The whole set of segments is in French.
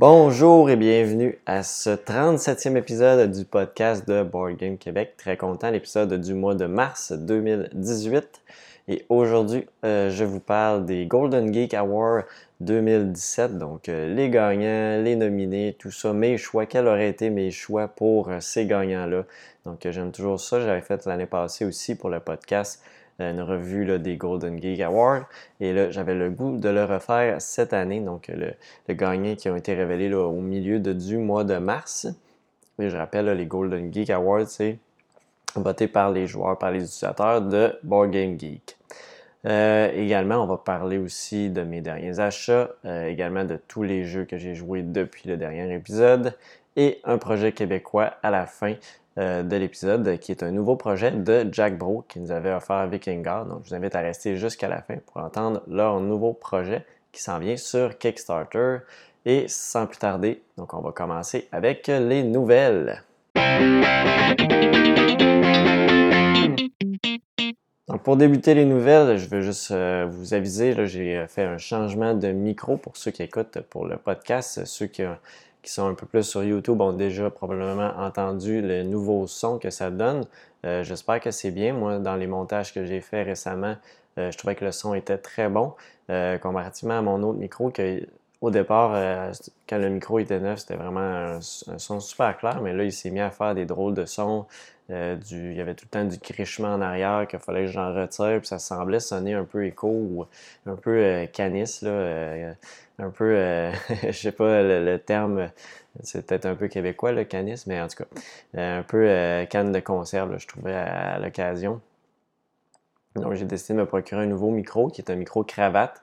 Bonjour et bienvenue à ce 37e épisode du podcast de Board Game Québec. Très content, l'épisode du mois de mars 2018. Et aujourd'hui, euh, je vous parle des Golden Geek Awards 2017. Donc, euh, les gagnants, les nominés, tout ça, mes choix. Quels auraient été mes choix pour euh, ces gagnants-là? Donc, j'aime toujours ça. J'avais fait l'année passée aussi pour le podcast une revue des Golden Geek Awards. Et là, j'avais le goût de le refaire cette année. Donc, le, gagnant qui ont été révélés au milieu du mois de mars. Et je rappelle, les Golden Geek Awards, c'est voté par les joueurs, par les utilisateurs de Board Game Geek. Euh, également, on va parler aussi de mes derniers achats, euh, également de tous les jeux que j'ai joués depuis le dernier épisode et un projet québécois à la fin euh, de l'épisode, qui est un nouveau projet de Jack Bro qui nous avait offert Vikingar. Donc, je vous invite à rester jusqu'à la fin pour entendre leur nouveau projet qui s'en vient sur Kickstarter. Et sans plus tarder, donc on va commencer avec les nouvelles. Donc pour débuter les nouvelles, je veux juste euh, vous aviser, j'ai fait un changement de micro pour ceux qui écoutent pour le podcast. Ceux qui, qui sont un peu plus sur YouTube ont déjà probablement entendu le nouveau son que ça donne. Euh, j'espère que c'est bien. Moi, dans les montages que j'ai fait récemment, euh, je trouvais que le son était très bon. Euh, comparativement à mon autre micro, que au départ, quand le micro était neuf, c'était vraiment un, son super clair, mais là, il s'est mis à faire des drôles de sons. il y avait tout le temps du crichement en arrière qu'il fallait que j'en retire, puis ça semblait sonner un peu écho ou un peu canis. Là, un peu, euh, je sais pas le, terme, c'est peut-être un peu québécois le canis, mais en tout cas, euh, un peu euh, canne de conserve, je trouvais à, l'occasion. Donc j'ai décidé de me procurer un nouveau micro qui est un micro cravate.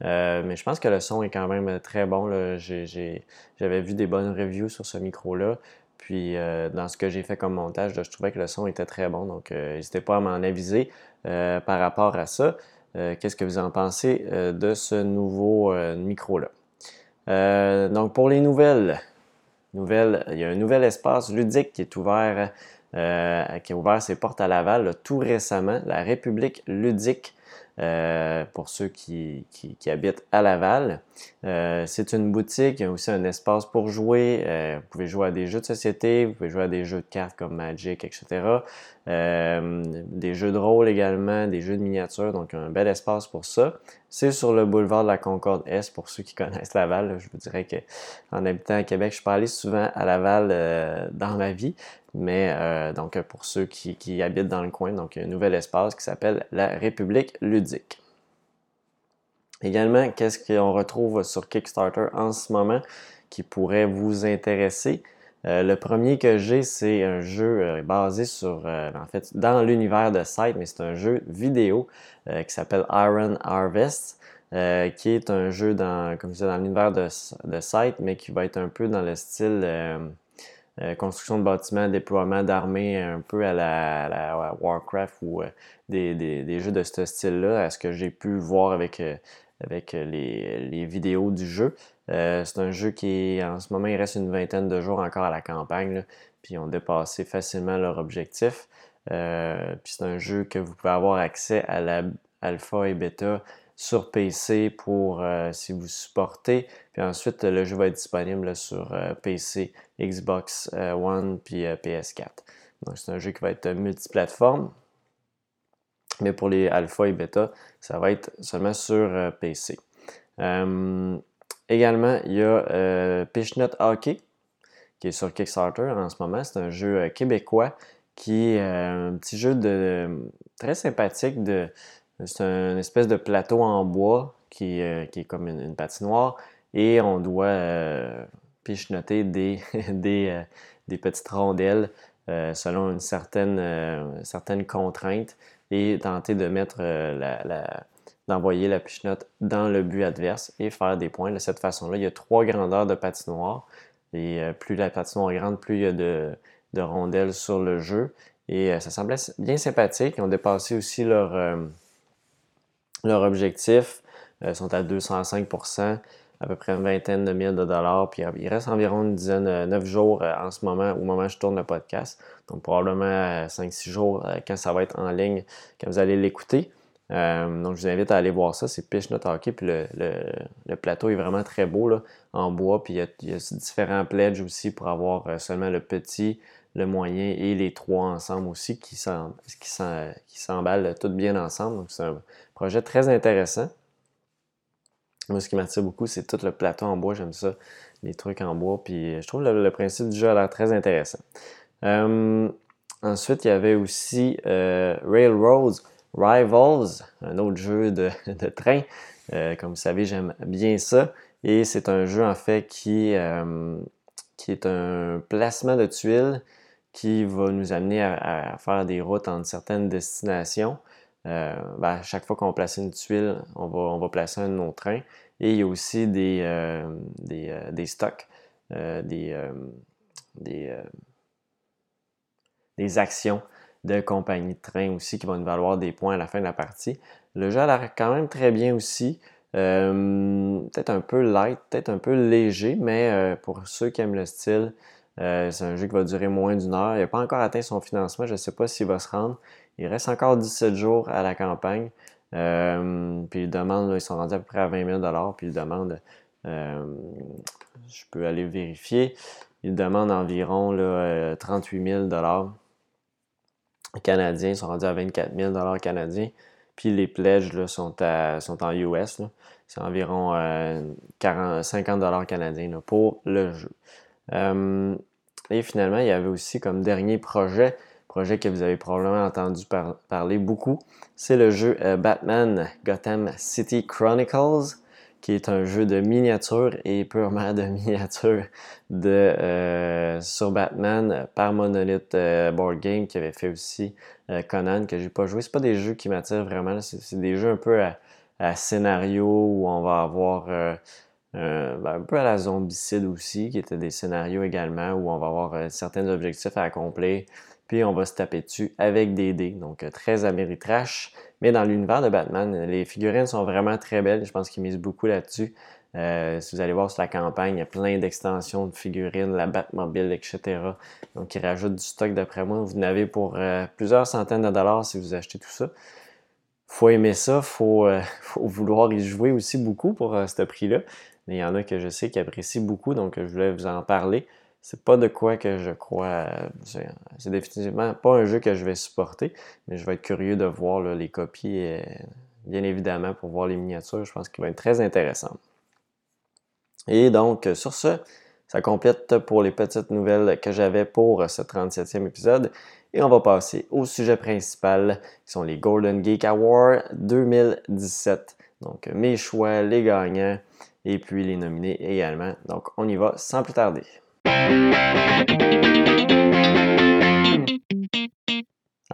mais je pense que le son est quand même très bon. J'avais vu des bonnes reviews sur ce micro-là. Puis dans ce que j'ai fait comme montage, je trouvais que le son était très bon. Donc n'hésitez pas à m'en aviser par rapport à ça. Euh, qu'est-ce que vous en pensez euh, de ce nouveau euh, micro-là? donc, pour les nouvelles, nouvelles, il y a un nouvel espace ludique qui est ouvert, qui a ouvert ses portes à Laval tout récemment, la République ludique. Pour ceux qui, habitent à Laval. c'est une boutique, il y a aussi un espace pour jouer. vous pouvez jouer à des jeux de société, vous pouvez jouer à des jeux de cartes comme Magic, etc. Euh, des jeux de rôle également, des jeux de miniatures, donc un bel espace pour ça. C'est sur le boulevard de la Concorde Est pour ceux qui connaissent Laval. je vous dirais que en habitant à Québec, je suis pas souvent à Laval euh, dans ma vie, mais euh, donc pour ceux qui, qui, habitent dans le coin, donc il y a un nouvel espace qui s'appelle la République ludique. Également, qu'est-ce qu'on retrouve sur Kickstarter en ce moment qui pourrait vous intéresser? Euh, le premier que j'ai, c'est un jeu euh, basé sur, euh, en fait, dans l'univers de Sight, mais c'est un jeu vidéo qui s'appelle Iron Harvest, qui est un jeu dans, comme je disais, dans l'univers de, de Sight, mais qui va être un peu dans le style construction de bâtiments, déploiement d'armées, un peu à la, Warcraft ou des, jeux de ce style-là, à ce que j'ai pu voir avec, avec les vidéos du jeu. Euh, c'est un jeu qui, en ce moment, il reste une vingtaine de jours encore à la campagne, puis ils ont dépassé facilement leur objectif. Euh, puis c'est un jeu que vous pouvez avoir accès à la alpha et bêta sur PC pour euh, si vous supportez. Puis ensuite, le jeu va être disponible sur PC, Xbox One puis PS4. Donc c'est un jeu qui va être multiplateforme. Mais pour les alpha et bêta, ça va être seulement sur PC. Également, il y a euh, Pishnut Hockey, qui est sur Kickstarter en ce moment. C'est un jeu euh, québécois qui est euh, un petit jeu de, très sympathique. De, c'est une espèce de plateau en bois qui, qui est comme une, patinoire et on doit pichenoter des, des, des, petites rondelles selon une certaine, certaine contrainte et tenter de mettre la d'envoyer la pichenote dans le but adverse et faire des points de cette façon-là. Il y a trois grandeurs de patinoire et euh, plus la patinoire est grande, plus il y a de, rondelles sur le jeu. Et euh, ça semblait bien sympathique. Ils ont dépassé aussi leur, euh, leur objectif. Ils sont à 205 à peu près une vingtaine de mille de dollars. Puis il reste environ une dizaine, neuf jours en ce moment, au moment où je tourne le podcast. Donc probablement 5-6 jours quand ça va être en ligne, quand vous allez l'écouter. donc, je vous invite à aller voir ça. C'est Pitch Not Hockey. Puis le, plateau est vraiment très beau en bois. Puis il y, a, différents pledges aussi pour avoir seulement le petit, le moyen et les trois ensemble aussi qui s'emballent tout bien ensemble. Donc, c'est un projet très intéressant. Moi, ce qui m'attire beaucoup, c'est tout le plateau en bois. J'aime ça, les trucs en bois. Puis je trouve le, principe du jeu a l'air très intéressant. Euh, ensuite, il y avait aussi euh, Railroads Rivals, un autre jeu de, train. Euh, comme vous savez, j'aime bien ça. Et c'est un jeu en fait qui, qui est un placement de tuiles qui va nous amener à, faire des routes entre certaines destinations. Ben, à chaque fois qu'on place une tuile, on va, on va placer un autre train. Et il y a aussi des, des, des stocks, des, des, des actions de compagnie de train aussi qui vont nous valoir des points à la fin de la partie. Le jeu a l'air quand même très bien aussi. Euh, peut-être un peu light, peut-être un peu léger, mais euh, pour ceux qui aiment le style, euh, c'est un jeu qui va durer moins d'une heure. Il n'a pas encore atteint son financement, je ne sais pas s'il va se rendre. Il reste encore 17 jours à la campagne. puis ils demandent, ils sont rendus à peu près à 20 000 puis ils demandent, je peux aller vérifier, ils demandent environ là, 38 000 canadiens sont rendus à 24 000 canadiens. Puis les pledges sont, sont en US. C'est environ 50 euh, canadiens pour le jeu. Euh, et finalement, il y avait aussi comme dernier projet, projet que vous avez probablement entendu parler beaucoup, c'est le jeu euh, Batman Gotham City Chronicles qui est un jeu de miniature et purement de miniature de, euh, sur Batman par Monolith euh, Board Game qui avait fait aussi euh, Conan que j'ai pas joué. C'est pas des jeux qui m'attirent vraiment, c'est des jeux un peu à, scénario où on va avoir ben, un peu à la zombicide aussi, qui étaient des scénarios également où on va avoir certains objectifs à accomplir puis on va se taper dessus avec des dés. Donc euh, très Ameritrash. Mais dans l'univers de Batman, les figurines sont vraiment très belles. Je pense qu'ils misent beaucoup là-dessus. Euh, si vous allez voir sur la campagne, il y a plein d'extensions de figurines, la Batmobile, etc. Donc, ils rajoutent du stock d'après moi. Vous en avez pour euh, plusieurs centaines de dollars si vous achetez tout ça. Faut aimer ça, faut, faut vouloir y jouer aussi beaucoup pour ce prix-là. Mais il y en a que je sais qui apprécient beaucoup, donc je voulais vous en parler c'est pas de quoi que je crois. C'est définitivement pas un jeu que je vais supporter, mais je vais être curieux de voir les copies, et, bien évidemment, pour voir les miniatures. Je pense qu'il va être très intéressant. Et donc, sur ce, ça complète pour les petites nouvelles que j'avais pour ce 37e épisode. Et on va passer au sujet principal, qui sont les Golden Geek Awards 2017. Donc, mes choix, les gagnants, et puis les nominés également. Donc, on y va sans plus tarder.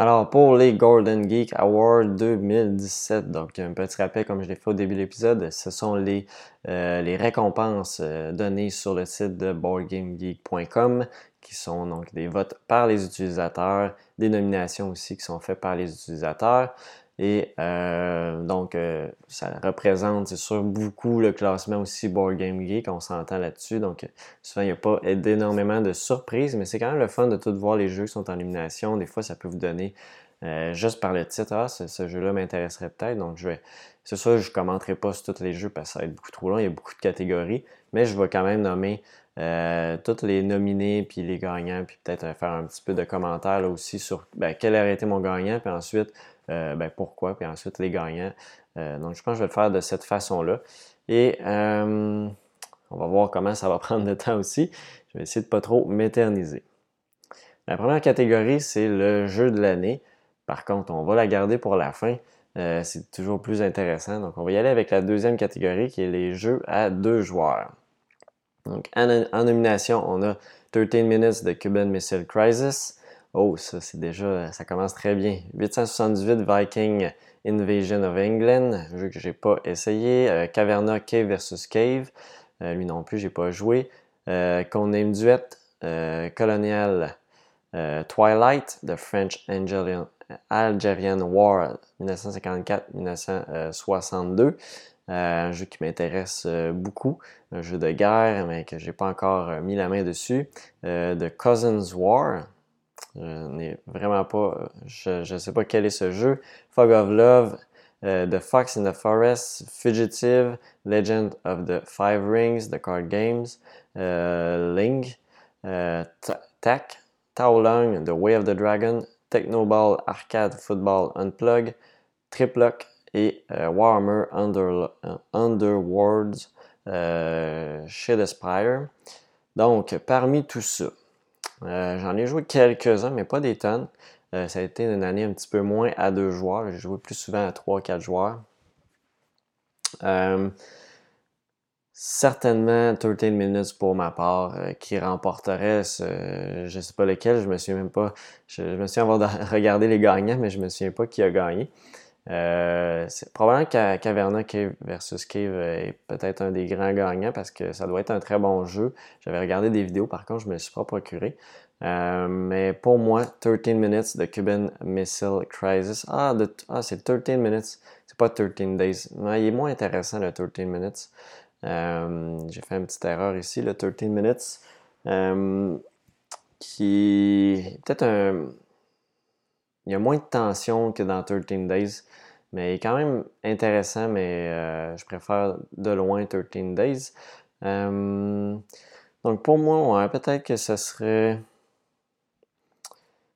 Alors, pour les Golden Geek Awards 2017, donc un petit rappel comme je l'ai fait au début de l'épisode, ce sont les, euh, récompenses euh, données sur le site de boardgamegeek.com qui sont donc des votes par les utilisateurs, des nominations aussi qui sont faites par les utilisateurs. Et euh, donc, euh, ça représente, c'est sûr, beaucoup le classement aussi Board Game Geek, on s'entend là-dessus. Donc, souvent, il n'y a pas énormément de surprises, mais c'est quand même le fun de tout voir les jeux qui sont en élimination. Des fois, ça peut vous donner, euh, juste par le titre, ah, ce, jeu-là m'intéresserait peut-être. Donc, je vais, c'est sûr, je ne commenterai pas sur tous les jeux parce que ça va être beaucoup trop long, il y a beaucoup de catégories, mais je vais quand même nommer tous les nominés puis les gagnants, puis peut-être faire un petit peu de commentaires là aussi sur ben, quel aurait été mon gagnant, puis ensuite euh, ben, pourquoi, puis ensuite les gagnants. Euh, donc, je pense que je vais le faire de cette façon-là. Et euh, on va voir comment ça va prendre de temps aussi. Je vais essayer de ne pas trop m'éterniser. La première catégorie, c'est le jeu de l'année. Par contre, on va la garder pour la fin. c'est toujours plus intéressant. Donc, on va y aller avec la deuxième catégorie qui est les jeux à deux joueurs. Donc, en, en nomination, on a 13 Minutes de Cuban Missile Crisis, Oh, ça, c'est déjà, ça commence très bien. 878 Viking Invasion of England, un jeu que j'ai pas essayé. Euh, Caverna Cave vs Cave, euh, lui non plus, j'ai pas joué. Euh, Duet, euh, Colonial Twilight, The French Algerian, Algerian War 1954-1962. un jeu qui m'intéresse beaucoup, un jeu de guerre, mais que j'ai pas encore mis la main dessus. The Cousins War, je n'ai vraiment pas. Je ne sais pas quel est ce jeu. Fog of Love, The Fox in the Forest, Fugitive, Legend of the Five Rings, The Card Games, Ling, Tak, Taolong, The Way of the Dragon, Technoball Arcade Football Unplug, Triplock et Warhammer Under, Underworlds chez The Spire. Donc, parmi tout ça, j'en ai joué quelques-uns, mais pas des tonnes. Euh, ça a été une année un petit peu moins à deux joueurs. J'ai joué plus souvent à 3-4 joueurs. Euh, certainement 13 minutes pour ma part euh, qui remporterait ce, je sais pas lequel, je me souviens même pas. Je, me souviens avoir regardé les gagnants, mais je me souviens pas qui a gagné. C'est probablement que Caverna Cave versus Cave est peut-être un des grands gagnants parce que ça doit être un très bon jeu. J'avais regardé des vidéos, par contre, je me suis pas procuré. Euh, mais pour moi, 13 minutes de Cuban Missile Crisis. Ah, ah c'est 13 minutes. C'est pas 13 days. il est moins intéressant le 13 minutes. Euh, j'ai fait une petite erreur ici, le 13 minutes. Euh, qui peut-être un. Il y a moins de tension que dans 13 days. Mais il est quand même intéressant, mais je préfère de loin 13 days. donc pour moi, peut-être que ce serait.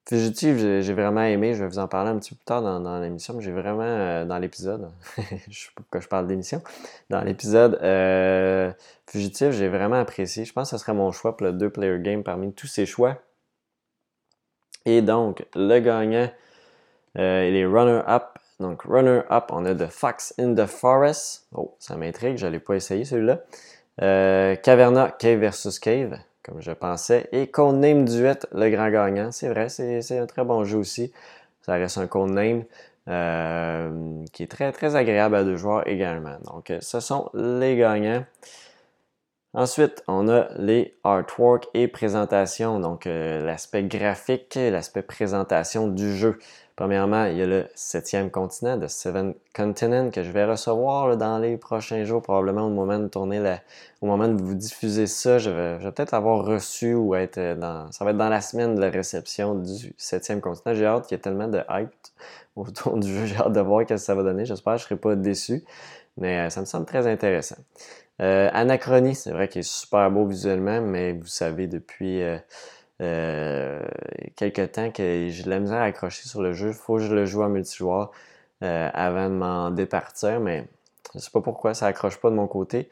Fugitive, j'ai vraiment aimé. Je vais vous en parler un petit peu plus tard dans, l'émission. J'ai vraiment, euh, dans l'épisode, je sais pas pourquoi je parle d'émission, dans l'épisode euh, Fugitive, j'ai vraiment apprécié. Je pense que ce serait mon choix pour le deux-player game parmi tous ces choix. Et donc, le gagnant, euh, il est runner-up. Donc, runner-up, on a The Fox in the Forest. Oh, ça m'intrigue, je n'allais pas essayer celui-là. Caverna, Cave versus Cave comme je pensais. Et Codename Duet, le grand gagnant. C'est vrai, c'est un très bon jeu aussi. Ça reste un Codename euh, qui est très, très agréable à deux joueurs également. Donc, ce sont les gagnants. Ensuite, on a les artwork et présentation, donc euh, l'aspect graphique, l'aspect présentation du jeu. Premièrement, il y a le septième continent, de Seven Continent, que je vais recevoir dans les prochains jours, probablement au moment de tourner la, au moment de vous diffuser ça. Je vais, peut-être avoir reçu ou être dans. Ça va être dans la semaine de la réception du septième continent. J'ai hâte qu'il y ait tellement de hype autour du jeu. J'ai hâte de voir ce que ça va donner. J'espère que je serai pas déçu. Mais euh, ça me semble très intéressant. Euh, Anachronie, c'est vrai qu'il est super beau visuellement, mais vous savez depuis. Euh, euh, quelques temps que j'ai de la misère à accrocher sur le jeu. Il faut que je le joue en multijoueur euh, avant de m'en départir, mais je ne sais pas pourquoi ça accroche pas de mon côté.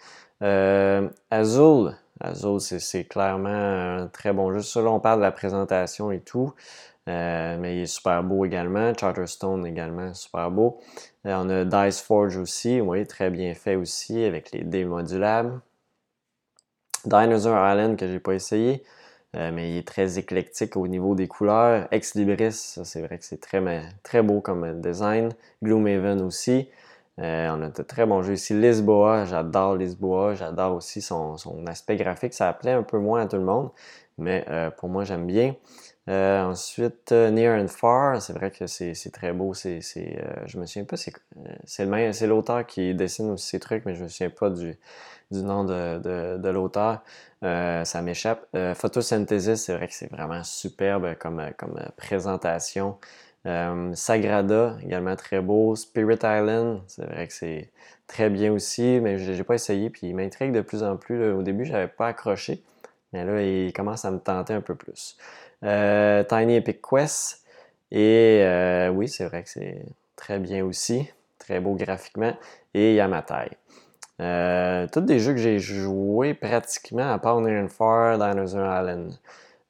Azul, Azul c'est clairement un très bon jeu. Là, on parle de la présentation et tout. Euh, mais il est super beau également. Charterstone également, super beau. on a Dice Forge aussi, oui, très bien fait aussi avec les dés modulables. Dinosaur Island que j'ai pas essayé. Euh, mais il est très éclectique au niveau des couleurs. Ex Libris, c'est vrai que c'est très, très beau comme design. Gloomhaven aussi. Euh, on a de très bons jeux ici. Lisboa, j'adore Lisboa. J'adore aussi son, aspect graphique. Ça plaît un peu moins à tout le monde, mais euh, pour moi, j'aime bien. Ensuite, Near and Far, c'est vrai que c'est très beau. C'est, je me souviens pas, c'est l'auteur qui dessine aussi ces trucs, mais je me souviens pas du, nom de, l'auteur. Euh, ça m'échappe. Euh, Photosynthesis, c'est vrai que c'est vraiment superbe comme, présentation. Euh, Sagrada, également très beau. Spirit Island, c'est vrai que c'est très bien aussi, mais je pas essayé, puis il m'intrigue de plus en plus. Au début, je n'avais pas accroché, mais là, il commence à me tenter un peu plus. Tiny Epic Quest, et oui, c'est vrai que c'est très bien aussi, très beau graphiquement, et Yamatai. Euh, tous des jeux que j'ai joués pratiquement, à part Near and Far, Dinosaur Island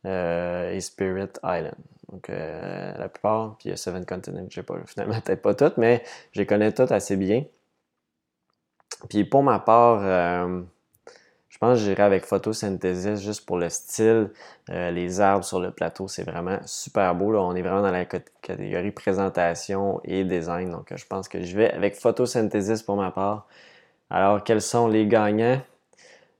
euh, et Spirit Island. Donc, euh, la plupart, puis Seven Continents, je sais pas, finalement, peut-être pas toutes, mais je les connais toutes assez bien. Puis pour ma part, je pense que j'irai avec Photosynthesis juste pour le style. les arbres sur le plateau, c'est vraiment super beau. Là. On est vraiment dans la catégorie présentation et design. Donc, je pense que je vais avec Photosynthesis pour ma part. Alors, quels sont les gagnants?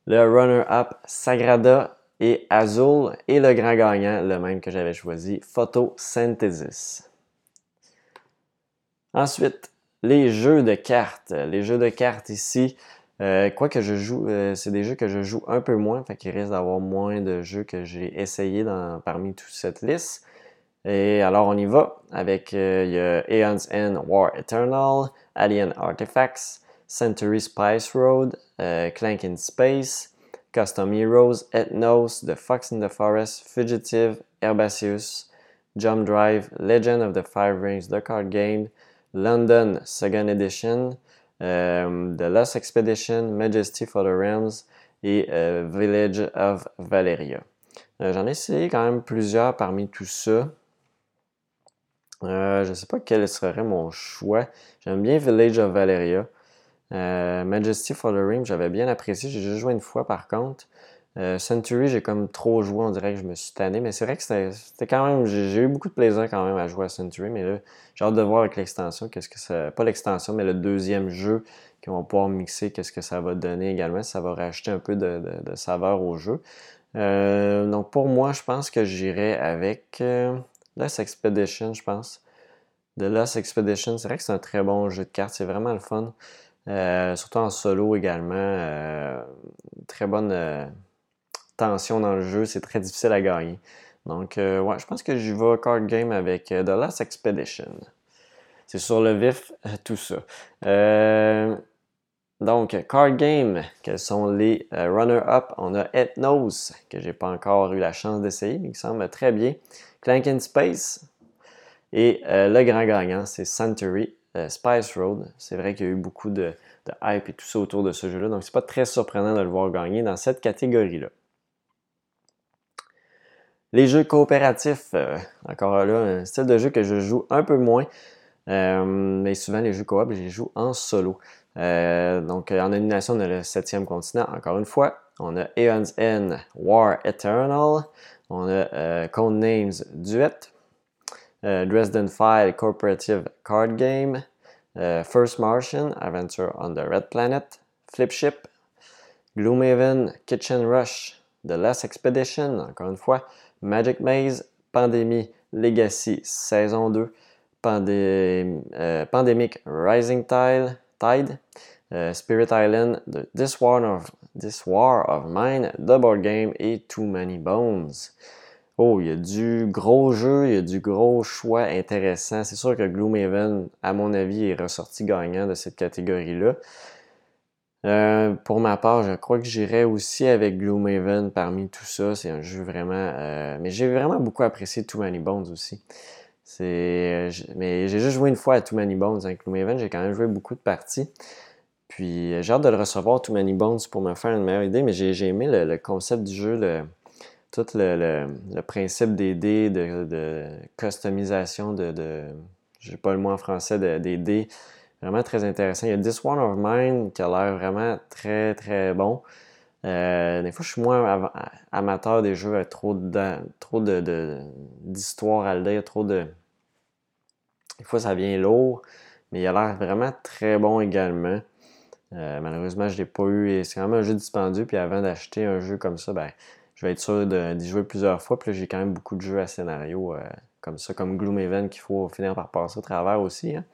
Le runner-up Sagrada et Azul et le grand gagnant, le même que j'avais choisi, Photosynthesis. Ensuite, les jeux de cartes. Les jeux de cartes ici, euh, quoi que je joue, euh, c'est des jeux que je joue un peu moins, fait qu'il risque d'avoir moins de jeux que j'ai essayé parmi toute cette liste. Et alors, on y va avec euh, Aeon's End War Eternal, Alien Artifacts, Century Spice Road, euh, Clank in Space, Custom Heroes, Ethnos, The Fox in the Forest, Fugitive, Herbaceous, Jump Drive, Legend of the Five Rings, The Card Game, London Second Edition, The Lost Expedition, Majesty for the Realms et Village of Valeria. J'en ai essayé quand même plusieurs parmi tout ça. Euh, je ne sais pas quel serait mon choix. J'aime bien Village of Valeria. Euh, Majesty for the Ring, j'avais bien apprécié. J'ai juste joué une fois par contre. Euh, Century, j'ai comme trop joué, on dirait que je me suis tanné. Mais c'est vrai que c'était quand même. J'ai eu beaucoup de plaisir quand même à jouer à Century. Mais là, j'ai hâte de voir avec l'extension, qu'est-ce que ça. Pas l'extension, mais le deuxième jeu qu'on va pouvoir mixer, qu'est-ce que ça va donner également. Ça va rajouter un peu de, saveur au jeu. donc pour moi, je pense que j'irai avec. Lost Expedition, je pense. The Lost Expedition, c'est vrai que c'est un très bon jeu de cartes, c'est vraiment le fun. Euh, surtout en solo également. Euh, très bonne euh, tension dans le jeu, c'est très difficile à gagner. Donc, ouais, je pense que j'y vais card game avec The Last Expedition. C'est sur le vif, tout ça. donc, card game, quels sont les runner-up? On a Ethnos, que j'ai pas encore eu la chance d'essayer, mais qui semble très bien. Clank in Space. Et euh, le grand gagnant, c'est Century euh, Spice Road. C'est vrai qu'il y a eu beaucoup de, hype et tout ça autour de ce jeu-là, donc c'est pas très surprenant de le voir gagner dans cette catégorie-là. Les jeux coopératifs, euh, encore là, un style de jeu que je joue un peu moins, mais souvent les jeux coop, je les joue en solo. donc en animation, on a le septième continent, encore une fois. On a Aeon's End War Eternal. On a euh, Codenames Duet, euh, Dresden File Cooperative Card Game, euh, First Martian Adventure on the Red Planet, Flipship, Gloomhaven Kitchen Rush, The Last Expedition, encore une fois, Magic Maze, Pandémie Legacy saison 2, Pandemic Rising Tide, Tide Spirit Island, This War of This War of Mine, The Board Game et Too Many Bones. Oh, il y a du gros jeu, il y a du gros choix intéressant. C'est sûr que Gloomhaven, à mon avis, est ressorti gagnant de cette catégorie-là. Euh, pour ma part, je crois que j'irai aussi avec Gloomhaven parmi tout ça. C'est un jeu vraiment. Euh, mais j'ai vraiment beaucoup apprécié Too Many Bones aussi. C'est, mais j'ai juste joué une fois à Too Many Bones avec Gloomhaven. J'ai quand même joué beaucoup de parties. Puis euh, j'ai hâte de le recevoir, Too Many Bones, pour me faire une meilleure idée, mais j'ai aimé le, concept du jeu, tout le, principe des dés, de, customisation, de, de j'ai pas le mot en français, des dés. Vraiment très intéressant. Il y a This One of Mine qui a l'air vraiment très très bon. Euh, des fois, je suis moins amateur des jeux avec trop trop d'histoire à le dire, trop de. Des fois, ça vient lourd, mais il a l'air vraiment très bon également. Euh, malheureusement, je ne l'ai pas eu. C'est vraiment un jeu dispendieux. Puis avant d'acheter un jeu comme ça, ben, je vais être sûr d'y jouer plusieurs fois. Puis j'ai quand même beaucoup de jeux à scénario euh, comme ça, comme Gloomhaven, qu'il faut finir par passer au travers aussi. Hein.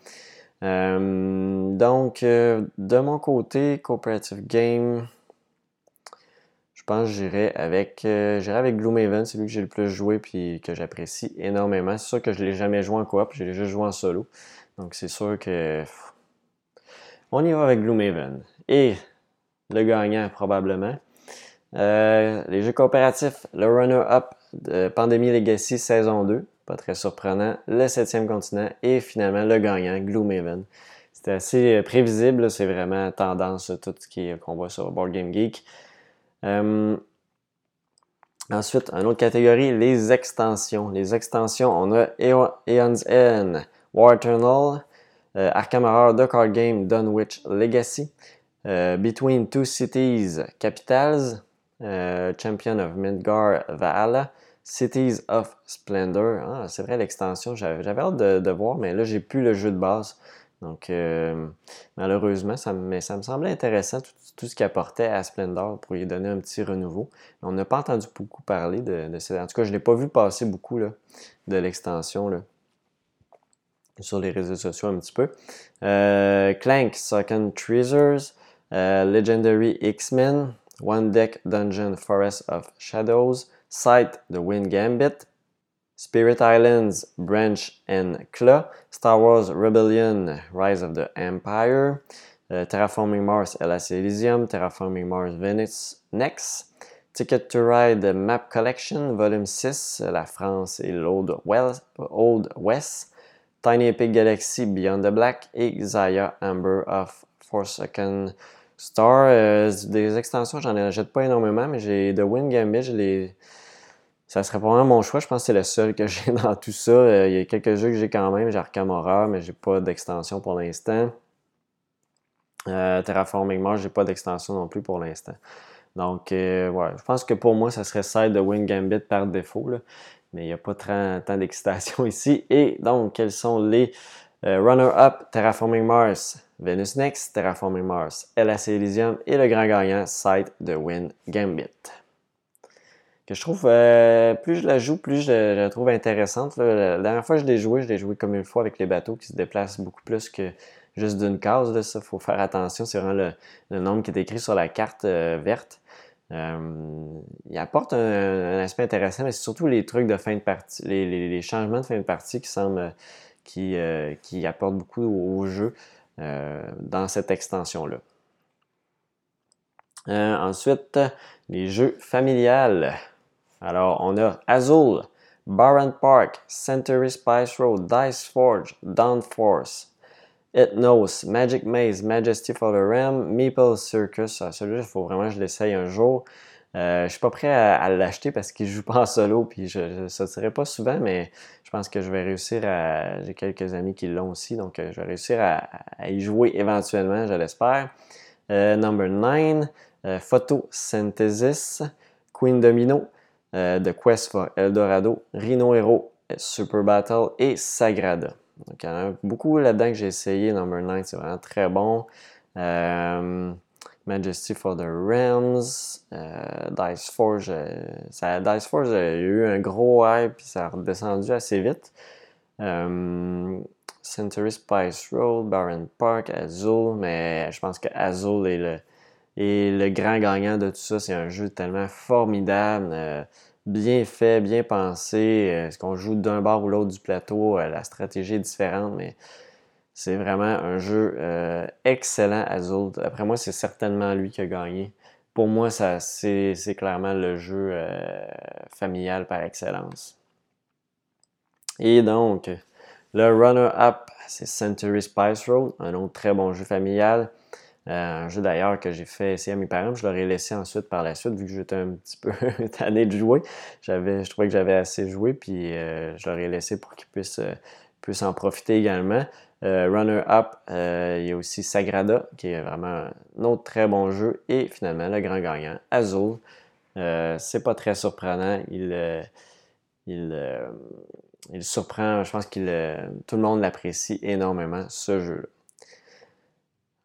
Euh, donc, de mon côté, Cooperative Game, je pense que j'irai avec, avec Gloomhaven. C'est lui que j'ai le plus joué puis que j'apprécie énormément. C'est sûr que je ne l'ai jamais joué en coop, j'ai juste joué en solo. Donc, c'est sûr que on y va avec Gloomhaven. Et le gagnant, probablement. Euh, les jeux coopératifs, le runner-up de Pandémie Legacy saison 2, pas très surprenant, le septième continent et finalement le gagnant, Gloomhaven. C'était assez euh, prévisible, c'est vraiment tendance tout ce qu'on voit sur Board Game Geek. Euh, ensuite, une autre catégorie, les extensions. Les extensions, on a Aeon's End, War Eternal, euh, Arkham Horror The Card Game Dunwich Legacy, euh, Between Two Cities Capitals, euh, Champion of Midgar Valhalla, Cities of Splendor. Ah, c'est vrai, l'extension, j'avais hâte de, voir, mais là, j'ai plus le jeu de base. Donc, malheureusement, ça, mais ça me semblait intéressant, tout, ce qu'il apportait à Splendor pour lui donner un petit renouveau. On n'a pas entendu beaucoup parler de, de En tout cas, je ne l'ai pas vu passer beaucoup de l'extension sur les réseaux sociaux un petit peu. Euh, Clank, Second Treasures, euh, Legendary X-Men, One Deck Dungeon Forest of Shadows, Sight, The Wind Gambit, Spirit Islands, Branch and Claw, Star Wars Rebellion, Rise of the Empire, uh, Terraforming Mars, LS Elysium, Terraforming Mars, Venice Next, Ticket to Ride Map Collection, Volume 6, La France et l'Old West, Tiny Epic Galaxy Beyond the Black et Amber of Forsaken Star. Euh, des extensions, j'en achète pas énormément, mais j'ai The Wind Gambit, je les... ça serait probablement mon choix. Je pense que c'est le seul que j'ai dans tout ça. Euh, il y a quelques jeux que j'ai quand même. J'ai Arkham Horror, mais j'ai pas d'extension pour l'instant. Euh, Terraforming Mars, j'ai pas d'extension non plus pour l'instant. Donc, euh, ouais, je pense que pour moi, ça serait Side de Wing Gambit par défaut. Mais il n'y a pas tant, d'excitation ici. Et donc, quels sont les euh, runner-up Terraforming Mars, Venus Next, Terraforming Mars, LAC Elysium et le grand gagnant Side de Win Gambit. Que je trouve, euh, plus je la joue, plus je, la trouve intéressante. La dernière fois que je l'ai joué, je l'ai joué comme une fois avec les bateaux qui se déplacent beaucoup plus que juste d'une case. Là, ça, faut faire attention. C'est vraiment le, nombre qui est écrit sur la carte euh, verte. Euh, il apporte un, aspect intéressant, mais c'est surtout les trucs de fin de partie, les, changements de fin de partie qui semblent qui, qui apportent beaucoup au, jeu dans cette extension-là. ensuite, les jeux familiales. Alors, on a Azul, Baron Park, Century Spice Road, Dice Forge, Dawn Force, Ethnos, Magic Maze, Majesty for the Ram, Maple Circus. Ah, celui-là, il faut vraiment que je l'essaye un jour. Euh, je suis pas prêt à, l'acheter parce qu'il joue pas en solo, puis je ne sortirai pas souvent, mais je pense que je vais réussir à. J'ai quelques amis qui l'ont aussi, donc euh, je vais réussir à, y jouer éventuellement, je l'espère. Euh, number 9, euh, Photosynthesis, Queen Domino, The Quest for Eldorado, Rhino Hero, Super Battle et Sagrada. Donc, il y en a beaucoup là-dedans que j'ai essayé. Number 9, c'est vraiment très bon. Euh, Majesty for the Realms, euh, Dice Forge. Euh, ça, Dice Forge, a eu un gros hype, puis ça a redescendu assez vite. Century Spice Road, Baron Park, Azul, mais je pense que Azul est le, est le grand gagnant de tout ça. C'est un jeu tellement formidable bien fait, bien pensé. Est-ce qu'on joue d'un bord ou l'autre du plateau? Euh, la stratégie est différente, mais c'est vraiment un jeu euh, excellent, Azul. Après moi, c'est certainement lui qui a gagné. Pour moi, c'est, clairement le jeu euh, familial par excellence. Et donc, le runner-up, c'est Century Spice Road, un autre très bon jeu familial. Euh, un jeu d'ailleurs que j'ai fait essayer à mes parents, je leur ai laissé ensuite par la suite, vu que j'étais un petit peu tanné de jouer. J'avais, je trouvais que j'avais assez joué, puis euh, je leur ai laissé pour qu'ils puissent, euh, en profiter également. Runner-up, il y a aussi Sagrada, qui est vraiment un autre très bon jeu. Et finalement, le grand gagnant, Azul. c'est pas très surprenant. Il, il, il surprend, je pense que tout le monde l'apprécie énormément, ce jeu-là.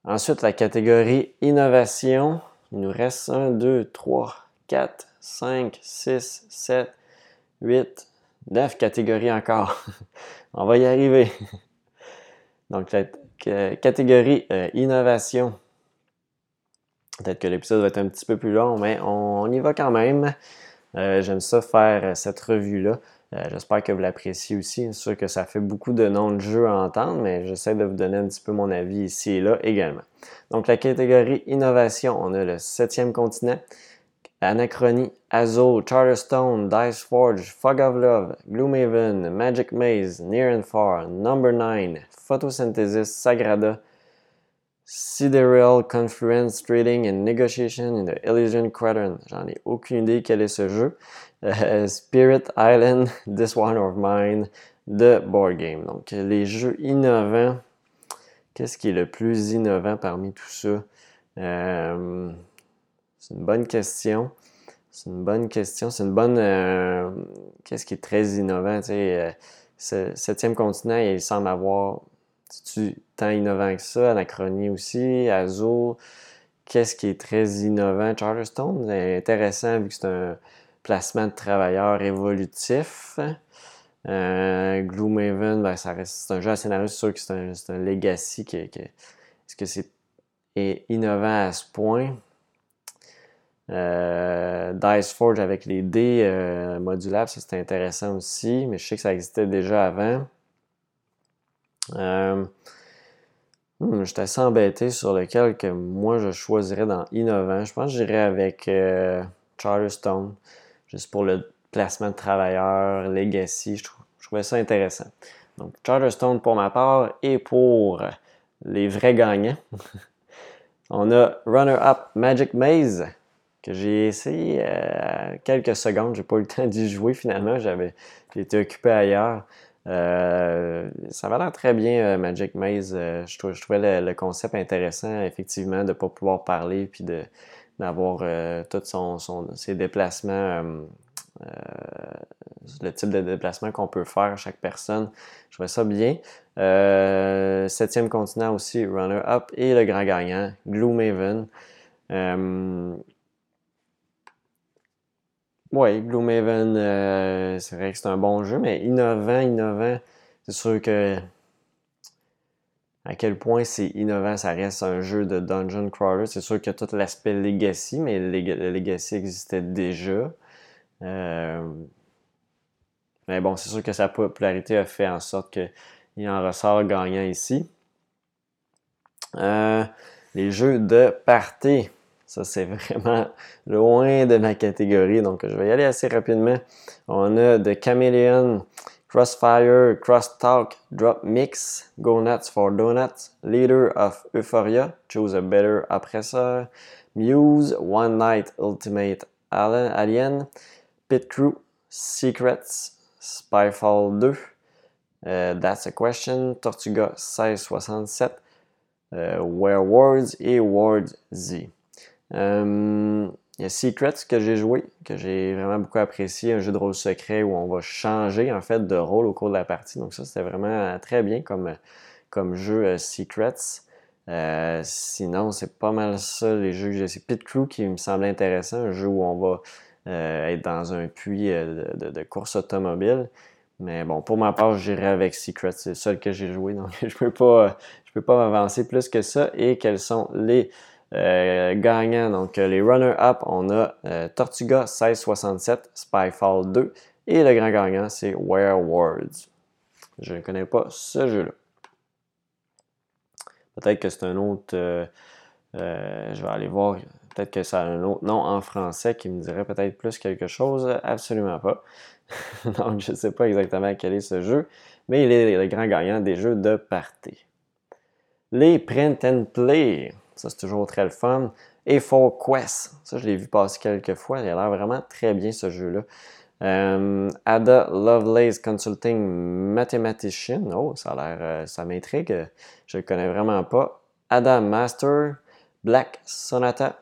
Ensuite, la catégorie innovation. Il nous reste 1, 2, 3, 4, 5, 6, 7, 8, 9 catégories encore. On va y arriver. Donc, la catégorie euh, innovation. Peut-être que l'épisode va être un petit peu plus long, mais on, y va quand même. Euh, j'aime ça faire euh, cette revue-là. Euh, j'espère que vous l'appréciez aussi. C'est sûr que ça fait beaucoup de noms de jeux à entendre, mais j'essaie de vous donner un petit peu mon avis ici et là également. Donc, la catégorie innovation, on a le septième continent, Anachronie, Azul, Charterstone, Dice Forge, Fog of Love, Gloomhaven, Magic Maze, Near and Far, Number 9, Photosynthesis, Sagrada, Sidereal Confluence Trading and Negotiation in the Elysian Quadrant. J'en ai aucune idée quel est ce jeu. Euh, Spirit Island, This One of Mine, The Board Game. Donc, les jeux innovants. Qu'est-ce qui est le plus innovant parmi tout ça? Euh, c'est une bonne question. C'est une bonne question. C'est une bonne. Euh, qu'est-ce qui est très innovant? Tu sais, septième continent, il semble avoir tu tant innovant que ça, Anachronie aussi, Azul. Qu'est-ce qui est très innovant? Charterstone, c'est intéressant vu que c'est un placement de travailleurs évolutif. Euh, Gloomhaven, ben, c'est un jeu à scénario, c'est sûr que c'est un, legacy. est-ce que c'est innovant à ce point? Dice Forge avec les dés modulables, ça c'était intéressant aussi, mais je sais que ça existait déjà avant. Hmm, je suis assez embêté sur lequel que moi je choisirais dans innovant. Je pense que j'irais avec Charterstone, juste pour le placement de travailleurs, legacy. Je, trouvais ça intéressant. Donc, Charterstone pour ma part et pour les vrais gagnants. On a Runner-Up Magic Maze que j'ai essayé euh, quelques secondes. J'ai pas eu le temps d'y jouer finalement. J'avais été occupé ailleurs. Euh, ça va l'air très bien, euh, Magic Maze. Je, trouvais le, concept intéressant, effectivement, de ne pas pouvoir parler puis d'avoir tous ses déplacements euh, le type de déplacement qu'on peut faire chaque personne. Je trouvais ça bien. Euh, septième continent aussi, runner-up. Et le grand gagnant, Gloomhaven. Oui, Gloomhaven, euh, c'est vrai que c'est un bon jeu, mais innovant, innovant, c'est sûr que à quel point c'est innovant, ça reste un jeu de dungeon crawler. C'est sûr a tout l'aspect legacy, mais le legacy existait déjà. Euh, mais bon, c'est sûr que sa popularité a fait en sorte qu'il en ressort gagnant ici. Euh, les jeux de party. Ça, c'est vraiment loin de ma catégorie, donc je vais y aller assez rapidement. On a The Chameleon, Crossfire, Crosstalk, Drop Mix, Go Nuts for Donuts, Leader of Euphoria, Choose a Better Oppressor, Muse, One Night Ultimate Alien, Pit Crew, Secrets, Spyfall 2, euh, That's a Question, Tortuga 1667, euh, Werewolves et Ward Z. Euh, il y a Secrets que j'ai joué, que j'ai vraiment beaucoup apprécié, un jeu de rôle secret où on va changer en fait de rôle au cours de la partie. Donc ça, c'était vraiment très bien comme, comme jeu Secrets. sinon, c'est pas mal ça les jeux que j'ai. C'est Pit Crew qui me semble intéressant, un jeu où on va euh, être dans un puits euh, de, course automobile. Mais bon, pour ma part, j'irai avec Secret. C'est le seul que j'ai joué, donc je peux pas, peux pas m'avancer plus que ça. Et quels sont les euh, gagnants? Donc, les runner-up, on a Tortuga 1667, Spyfall 2. Et le grand gagnant, c'est Werewords. Je ne connais pas ce jeu-là. Peut-être que c'est un autre. je vais aller voir Peut-être que ça a un autre nom en français qui me dirait peut-être plus quelque chose. Absolument pas. Donc, je ne sais pas exactement quel est ce jeu, mais il est le grand gagnant des jeux de party. Les print and play, ça c'est toujours très le fun. Et for Quest, ça je l'ai vu passer quelques fois, il a l'air vraiment très bien ce jeu-là. Euh, Ada Lovelace Consulting Mathematician, oh ça a l'air, euh, ça m'intrigue, je le connais vraiment pas. Ada Master, Black Sonata,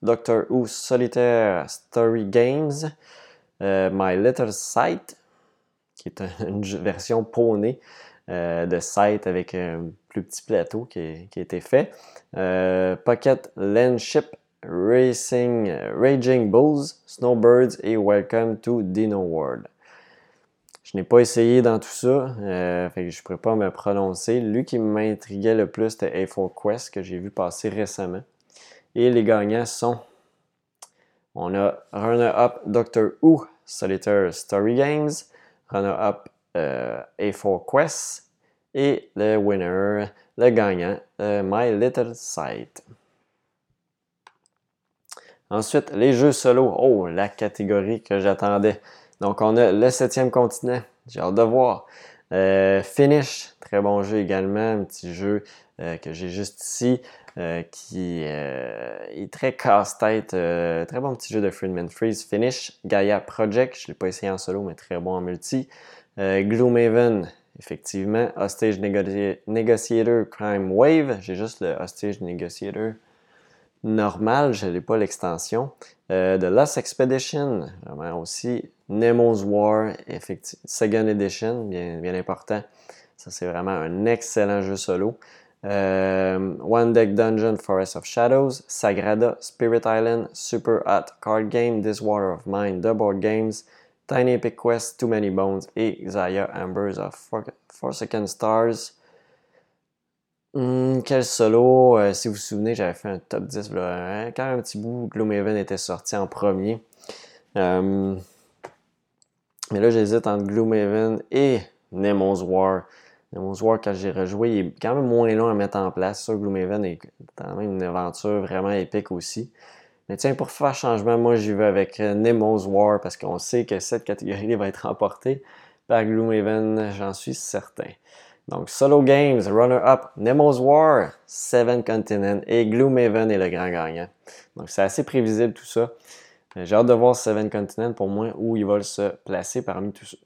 Doctor Who Solitaire Story Games, euh, My Little Sight, qui est une version poney de Sight avec plus petit plateau qui, a été fait. Euh, Pocket Landship Racing, Raging Bulls, Snowbirds et Welcome to Dino World. Je n'ai pas essayé dans tout ça, que je ne pourrais pas me prononcer. Lui qui m'intriguait le plus, c'était A4 Quest que j'ai vu passer récemment. Et les gagnants sont. On a runner-up Doctor Who Solitaire Story Games, runner-up euh, A4 Quest et le winner, le gagnant, euh, My Little Sight. Ensuite, les jeux solo. Oh, la catégorie que j'attendais. Donc, on a le septième continent. J'ai hâte de voir. Euh, Finish, très bon jeu également. Un petit jeu que j'ai juste ici. Euh, qui euh, est très casse-tête. Euh, très bon petit jeu de Friedman Freeze. Finish, Gaia Project, je ne l'ai pas essayé en solo, mais très bon en multi. Gloomhaven, effectivement. Hostage Negotiator Crime Wave, j'ai juste le Hostage Negotiator normal, je n'ai pas l'extension. The Lost Expedition, vraiment aussi. Nemo's War, Second Edition, bien, bien important. Ça, c'est vraiment un excellent jeu solo. Euh, One Deck Dungeon, Forest of Shadows, Sagrada, Spirit Island, Super Hot Card Game, This Water of Mine, The Board Games, Tiny Epic Quest, Too Many Bones et Xaya Ambers of Forsaken Stars. Hmm, quel solo, euh, si vous vous souvenez, j'avais fait un top 10 là, quand un petit bout, Gloomhaven était sorti en premier. Euh, mais là, j'hésite entre Gloomhaven et Nemo's War. Nemo's War, quand j'ai rejoué, il est quand même moins long à mettre en place. Ça, Gloomhaven est quand même une aventure vraiment épique aussi. Mais tiens, pour faire changement, moi, j'y vais avec Nemo's War parce qu'on sait que cette catégorie va être remportée par Gloomhaven, j'en suis certain. Donc, Solo Games, Runner-Up, Nemo's War, Seven Continents et Gloomhaven est le grand gagnant. Donc, c'est assez prévisible tout ça. J'ai hâte de voir Seven Continents pour moi où il va se placer parmi tous ça.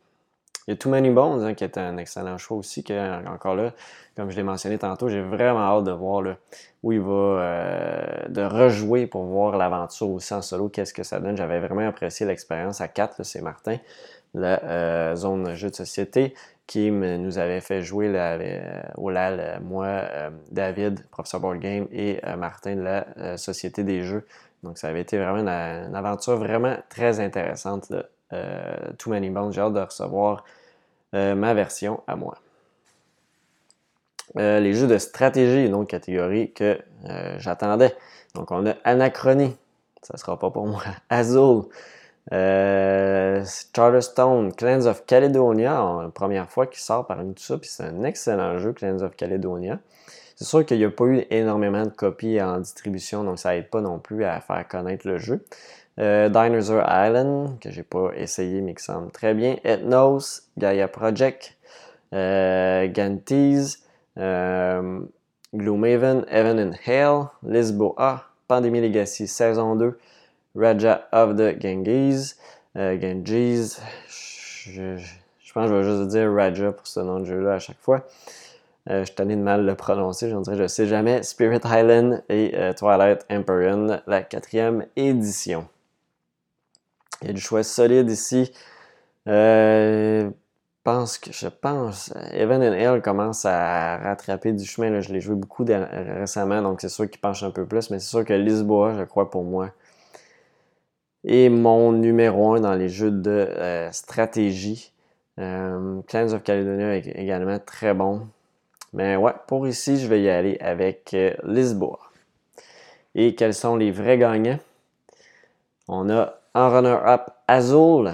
Il y a Too Many Bones hein, qui est un excellent choix aussi, que, encore là, comme je l'ai mentionné tantôt, j'ai vraiment hâte de voir où il va euh, de rejouer pour voir l'aventure aussi en solo, qu'est-ce que ça donne. J'avais vraiment apprécié l'expérience à 4, c'est Martin, la euh, zone jeu de société qui nous avait fait jouer au LAL, moi, euh, David, professeur Board Game, et Martin de la Société des Jeux. Donc, ça avait été vraiment une, aventure vraiment très intéressante. Too Many Bones, j'ai hâte de recevoir ma version à moi. Euh, les jeux de stratégie, une autre catégorie que euh, j'attendais. Donc, on a Anachronie, ça ne sera pas pour moi. Azul, euh, Charterstone, Clans of Caledonia, première fois qu'il sort parmi tout ça, puis c'est un excellent jeu, Clans of Caledonia. C'est sûr qu'il n'y a pas eu énormément de copies en distribution, donc ça aide pas non plus à faire connaître le jeu. Dinosaur Island, que j'ai pas essayé mais qui semble très bien. Ethnos, Gaia Project, Gantes, euh, Gloomhaven, Heaven and Hell, Lisboa, Pandemic Legacy saison 2, Raja of the Ganges, euh, Ganges, je, pense que je vais juste dire Raja pour ce nom de jeu-là à chaque fois. Euh, je tanné de mal le prononcer, je ne je sais jamais. Spirit Island et Twilight Empyrean, la quatrième édition. Il y a du choix solide ici. Euh, pense que je pense Evan and commence à rattraper du chemin. Je l'ai joué beaucoup récemment, donc c'est sûr qu'il penche un peu plus, mais c'est sûr que Lisboa, je crois pour moi, est mon numéro un dans les jeux de euh, stratégie. Euh, Clans of Caledonia est également très bon. Mais ouais, pour ici, je vais y aller avec euh, Lisboa. Et quels sont les vrais gagnants? On a en runner-up Azul,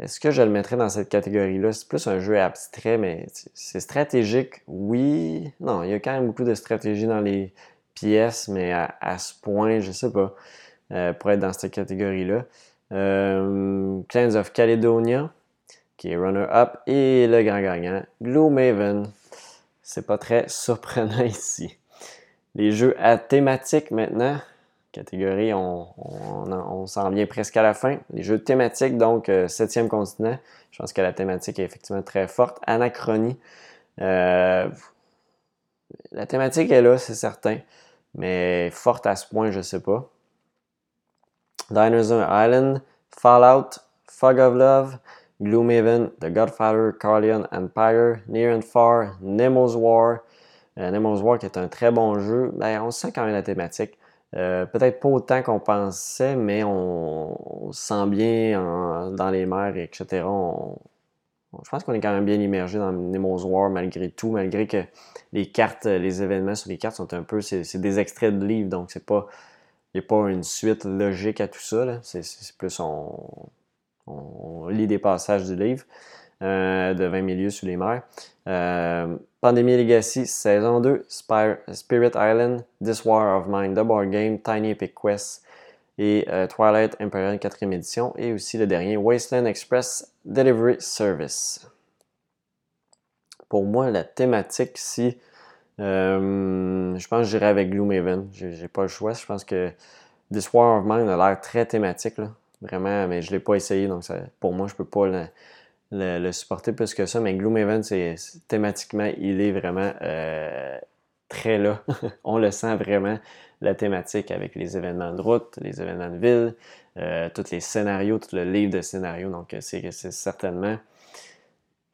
est-ce que je le mettrais dans cette catégorie-là? C'est plus un jeu abstrait, mais c'est stratégique, oui. Non, il y a quand même beaucoup de stratégie dans les pièces, mais à, ce point, je sais pas, euh, pour être dans cette catégorie-là. Euh, Clans of Caledonia, qui est runner-up, et le grand gagnant, Gloomhaven. C'est pas très surprenant ici. Les jeux à thématique maintenant catégorie, on, s'en vient presque à la fin. Les jeux thématiques, donc euh, septième continent. Je pense que la thématique est effectivement très forte. Anachronie. Euh, la thématique est là, c'est certain. Mais forte à ce point, je ne sais pas. Dinosaur Island, Fallout, Fog of Love, Gloomhaven, The Godfather, Carleon Empire, Near and Far, Nemo's War. Euh, Nemo's War qui est un très bon jeu. Ben, on sent quand même la thématique. Euh, peut-être pas autant qu'on pensait, mais on, se sent bien dans les mers, etc. je pense qu'on est quand même bien immergé dans Nemo's War malgré tout, malgré que les cartes, les événements sur les cartes sont un peu, c'est des extraits de livres, donc c'est pas, il n'y a pas une suite logique à tout ça. C'est plus on, on, lit des passages du livre euh, de 20 milieux sous les mers. Euh, Pandemic Legacy, saison 2, Spirit Island, This War of Mine, The Board Game, Tiny Epic Quest et euh, Twilight Imperial 4e édition, et aussi le dernier, Wasteland Express Delivery Service. Pour moi, la thématique euh, je pense que j'irai avec Gloomhaven. J'ai pas le choix. Je pense que This War of Mine a l'air très thématique, vraiment, mais je l'ai pas essayé, donc pour moi, je peux pas le, supporter plus que ça, mais Gloomhaven, c'est thématiquement, il est vraiment euh, très là. On le sent vraiment, la thématique avec les événements de route, les événements de ville, euh, tous les scénarios, tout le livre de scénarios. Donc, c'est certainement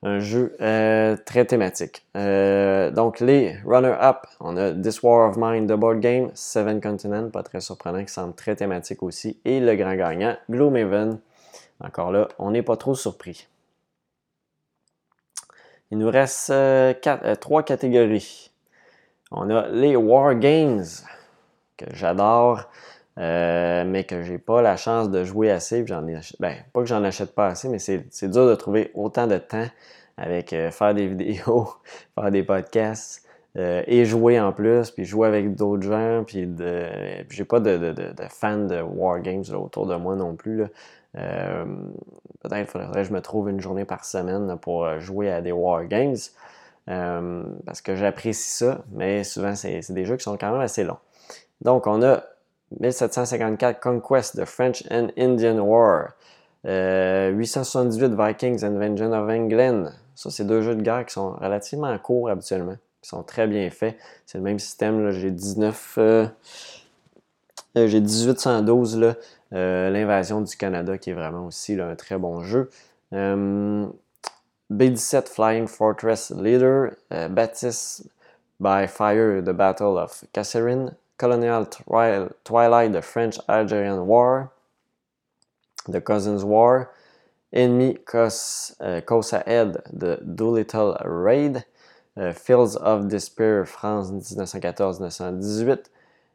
un jeu euh, très thématique. donc, les runner-up, on a This War of Mine, The Board Game, Seven Continents, pas très surprenant, qui semble très thématique aussi, et le grand gagnant, Gloomhaven. Encore là, on n'est pas trop surpris. Il nous reste euh, euh, trois catégories. On a les War Games, que j'adore, mais que j'ai pas la chance de jouer assez. J'en ben, pas que j'en achète pas assez, mais c'est dur de trouver autant de temps avec faire des vidéos, faire des podcasts. Euh, et jouer en plus, puis jouer avec d'autres gens, puis de, j'ai pas de, de, de, fans de Wargames autour de moi non plus. Euh, peut-être faudrait que je me trouve une journée par semaine pour euh, jouer à des Wargames, euh, parce que j'apprécie ça, mais souvent c'est, des jeux qui sont quand même assez longs. Donc on a 1754 Conquest de French and Indian War, 878 Vikings Invasion of England. Ça, c'est deux jeux de guerre qui sont relativement courts habituellement sont très bien faits. C'est le même système. J'ai 19. Euh, euh, j'ai 1812, là, euh, l'invasion du Canada, qui est vraiment aussi un très bon jeu. B-17 Flying Fortress Leader, Baptiste by Fire, The Battle of Kasserine, Colonial Twilight, The French-Algerian War, The Cousins War, Enemy Cos, Cosa Ed, The Doolittle Raid, euh, Fields of Despair, France 1914-1918,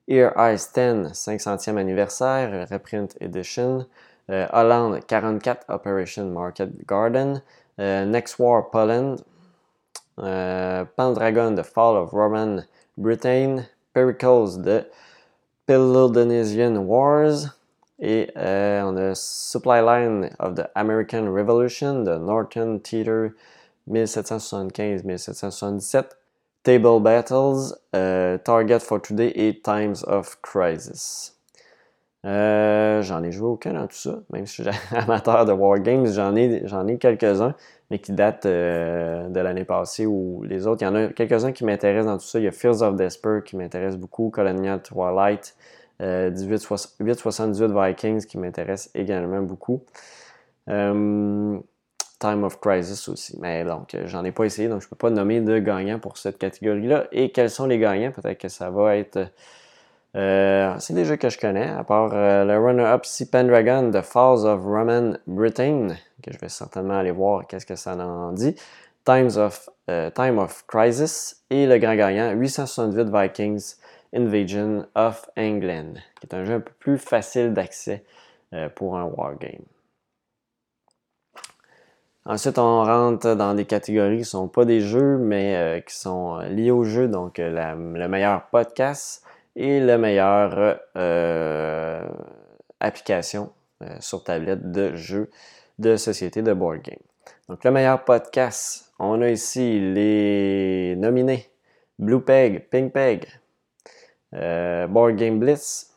Ear Eyes 10, 500e anniversaire, reprint edition, euh, Hollande 44, Operation Market Garden, euh, Next War Poland, Pandragon, The Fall of Roman Britain, Pericles, The Peloponnesian Wars, et on a Supply Line of the American Revolution, The Northern Theater 1775-1777, Table Battles, euh, Target for Today et Times of Crisis. Euh, j'en ai joué aucun dans tout ça, même si je suis amateur de Wargames, j'en ai, j'en ai quelques-uns, mais qui datent euh, de l'année passée ou les autres. Il y en a quelques-uns qui m'intéressent dans tout ça. Il y a Fields of Despair qui m'intéresse beaucoup, Colonial Twilight, 878 Vikings qui m'intéresse également beaucoup. Time of Crisis aussi. Mais donc, euh, j'en ai pas essayé, donc je peux pas nommer de gagnants pour cette catégorie-là. Et quels sont les gagnants? Peut-être que ça va être. Euh, c'est des jeux que je connais, à part euh, le runner-up Sea Pendragon, The Falls of Roman Britain, que je vais certainement aller voir qu'est-ce que ça en dit. Times of, Time of Crisis et le grand gagnant 868 Vikings Invasion of England, qui est un jeu un peu plus facile d'accès pour un wargame. Ensuite, on rentre dans des catégories qui ne sont pas des jeux, mais euh, qui sont euh, liées au jeu. Donc, euh, le meilleur podcast et le meilleur application sur tablette de jeux de société de board game. Donc, le meilleur podcast, on a ici les nominés Blue Peg, Pink Peg, Board Game Blitz,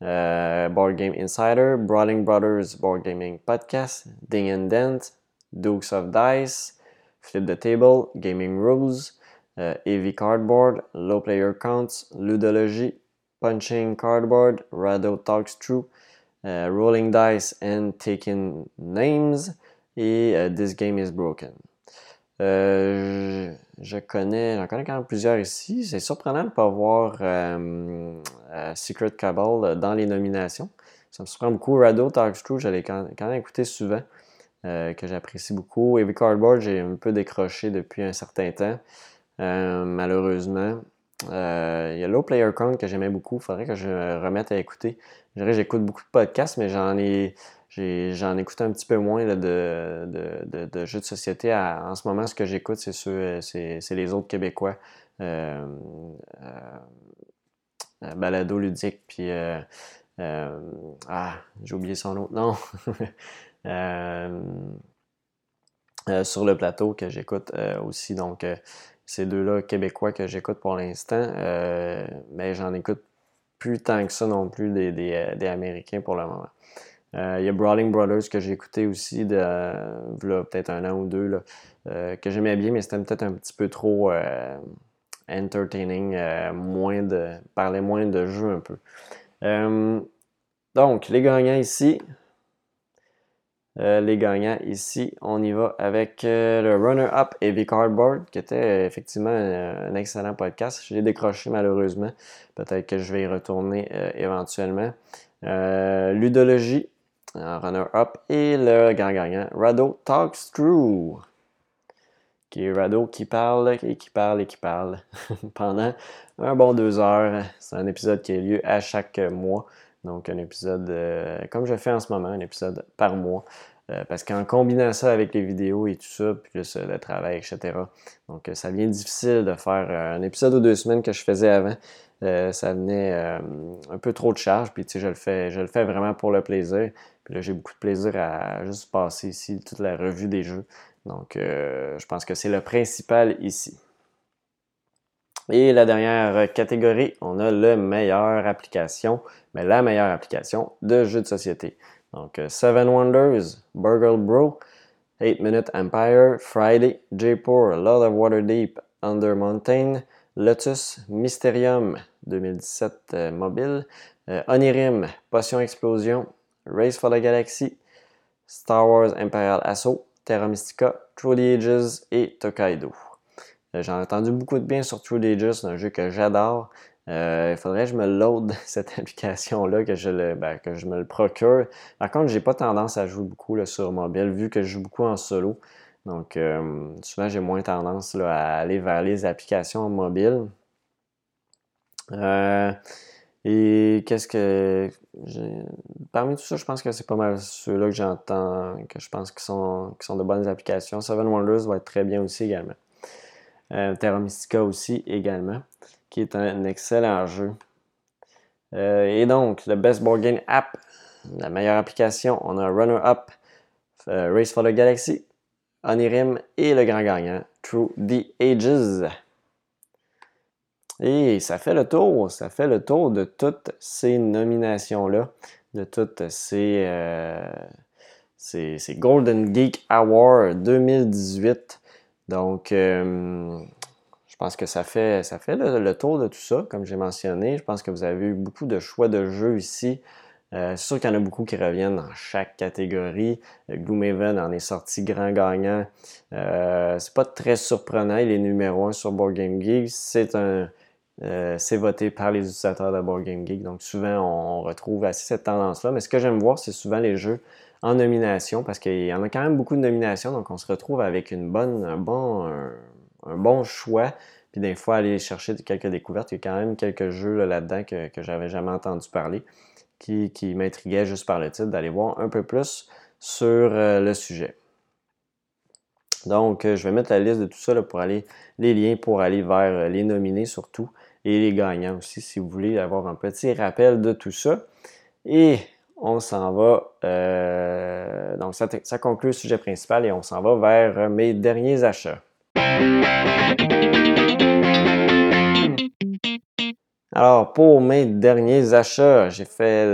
Board Game Insider, Brawling Brothers Board Gaming Podcast, Ding and Dent, Dukes of Dice, Flip the Table, Gaming Rules, uh, AV Cardboard, Low Player Counts, Ludology, Punching Cardboard, Rado Talks True, uh, Rolling Dice and Taking Names et uh, This Game is Broken. Euh, je, connais, j'en connais quand même plusieurs ici. C'est surprenant de ne pas voir euh, euh, Secret Cabal dans les nominations. Ça me surprend beaucoup. Rado Talks True, j'allais quand, même écouter souvent. Que j'apprécie beaucoup. Heavy Cardboard, j'ai un peu décroché depuis un certain temps, malheureusement. Il y a Low Player Count que j'aimais beaucoup. Il faudrait que je me remette à écouter. J'écoute beaucoup de podcasts, mais j'en ai j'en écoute un petit peu moins de, de, jeux de société. en ce moment, ce que j'écoute, c'est c'est les autres Québécois. balado ludique, puis ah, j'ai oublié son autre nom. Euh, euh, sur le plateau que j'écoute euh, aussi. Donc, ces deux-là québécois que j'écoute pour l'instant, mais j'en écoute plus tant que ça non plus des, Américains pour le moment. Il y a Brawling Brothers que j'ai écouté aussi de peut-être un an ou deux là, que j'aimais bien, mais c'était peut-être un petit peu trop entertaining, moins de parler moins de jeu un peu. donc, les gagnants ici, euh, les gagnants ici. On y va avec euh, le runner-up Heavy Cardboard, qui était euh, effectivement un, excellent podcast. Je l'ai décroché malheureusement. Peut-être que je vais y retourner éventuellement. Ludologie, runner-up. Et le grand gagnant, Rado Talks True. qui est Rado qui parle et qui parle et qui parle pendant un bon deux heures. C'est un épisode qui a lieu à chaque mois. Donc un épisode, euh, comme je fais en ce moment, un épisode par mois. Euh, parce qu'en combinant ça avec les vidéos et tout ça, plus le travail, etc. Donc ça devient difficile de faire un épisode ou deux semaines que je faisais avant. ça venait un peu trop de charge, puis tu sais, je le fais, je le fais vraiment pour le plaisir. Là, j'ai beaucoup de plaisir à juste passer ici toute la revue des jeux. Donc, euh, je pense que c'est le principal ici. Et la dernière catégorie, on a le meilleure application, mais la meilleure application de jeu de société. Donc, euh, Seven Wonders, Burgle Bro, 8 Minute Empire, Friday, Jaipur, Lord of Waterdeep, Under Mountain, Lotus, Mysterium 2017 euh, mobile, Onirim, Potion Explosion, Race for the Galaxy, Star Wars Imperial Assault, Terra Mystica, True the Ages et Tokaido. Euh, J'en ai entendu beaucoup de bien sur True the Ages, c'est un jeu que j'adore. Euh, il faudrait que je me load cette application-là, que, je le, ben, que je me le procure. Par contre, j'ai pas tendance à jouer beaucoup sur mobile, vu que je joue beaucoup en solo. Donc, euh, souvent, j'ai moins tendance à aller vers les applications mobiles. Et qu'est-ce que Parmi tout ça, je pense que c'est pas mal ceux-là que j'entends, que je pense qui sont, qui sont de bonnes applications. Seven Wonders va être très bien aussi également. Euh, Terra Mystica aussi également, qui est un, excellent jeu. Euh, et donc, le Best Board Game App, la meilleure application, on a Runner Up, euh, Race for the Galaxy, Onirim et le grand gagnant, Through the Ages. Et ça fait le tour, ça fait le tour de toutes ces nominations-là, de toutes ces, euh, Golden Geek Awards 2018. Donc, euh, je pense que ça fait, ça fait le, tour de tout ça, comme j'ai mentionné. Je pense que vous avez eu beaucoup de choix de jeux ici. Euh, c'est sûr qu'il y en a beaucoup qui reviennent dans chaque catégorie. Gloomhaven en est sorti grand gagnant. c'est pas très surprenant, il est numéro un sur Board Game Geek. C'est un, euh, c'est voté par les utilisateurs de Board Game Geek. Donc souvent, on, retrouve assez cette tendance-là. Mais ce que j'aime voir, c'est souvent les jeux en nomination parce qu'il y en a quand même beaucoup de nominations. Donc on se retrouve avec une bonne, un, bon, un, bon choix. Puis des fois, aller chercher quelques découvertes. Il y a quand même quelques jeux là-dedans que, que j'avais jamais entendu parler qui, qui m'intriguaient juste par le titre d'aller voir un peu plus sur euh, le sujet. Donc, euh, je vais mettre la liste de tout ça pour aller, les liens pour aller vers les nominés surtout et les gagnants aussi, si vous voulez avoir un petit rappel de tout ça. Et on s'en va, euh, donc ça, conclut le sujet principal et on s'en va vers mes derniers achats. Alors, pour mes derniers achats, j'ai fait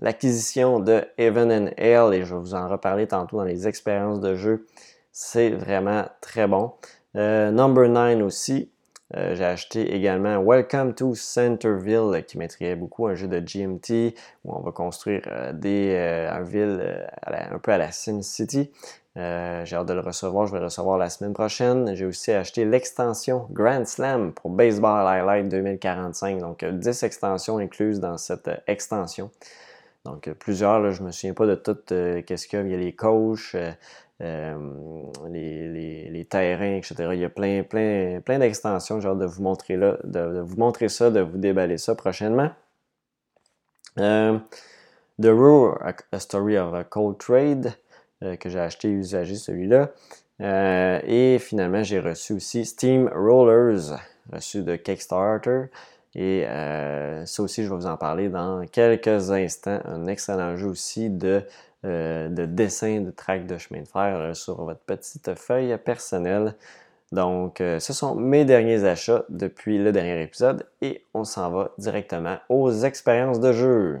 l'acquisition de Evan and Ale et je vais vous en reparler tantôt dans les expériences de jeu. C'est vraiment très bon. Euh, number 9 aussi, euh, j'ai acheté également Welcome to Centerville qui m'intriguait beaucoup, un jeu de GMT où on va construire euh, des, euh, un ville un peu à la SimCity. j'ai hâte de le recevoir, je vais le recevoir la semaine prochaine. J'ai aussi acheté l'extension Grand Slam pour Baseball Highlight 2045, donc 10 extensions incluses dans cette extension. Donc plusieurs, je ne me souviens pas de toutes, qu'est-ce qu'il y a, il y a les coachs, euh, les, terrains, etc. Il y a plein, plein, plein d'extensions. Hâte de vous montrer là, de, vous montrer ça, de vous déballer ça prochainement. Euh, The Rule, A Story of a Cold Trade, euh, que j'ai acheté usagé celui-là. et finalement, j'ai reçu aussi Steam Rollers, reçu de Kickstarter. Et ça aussi, je vais vous en parler dans quelques instants. Un excellent jeu aussi de euh, de dessin de track de chemin de fer euh, sur votre petite feuille personnelle. Donc, euh, ce sont mes derniers achats depuis le dernier épisode et on s'en va directement aux expériences de jeu.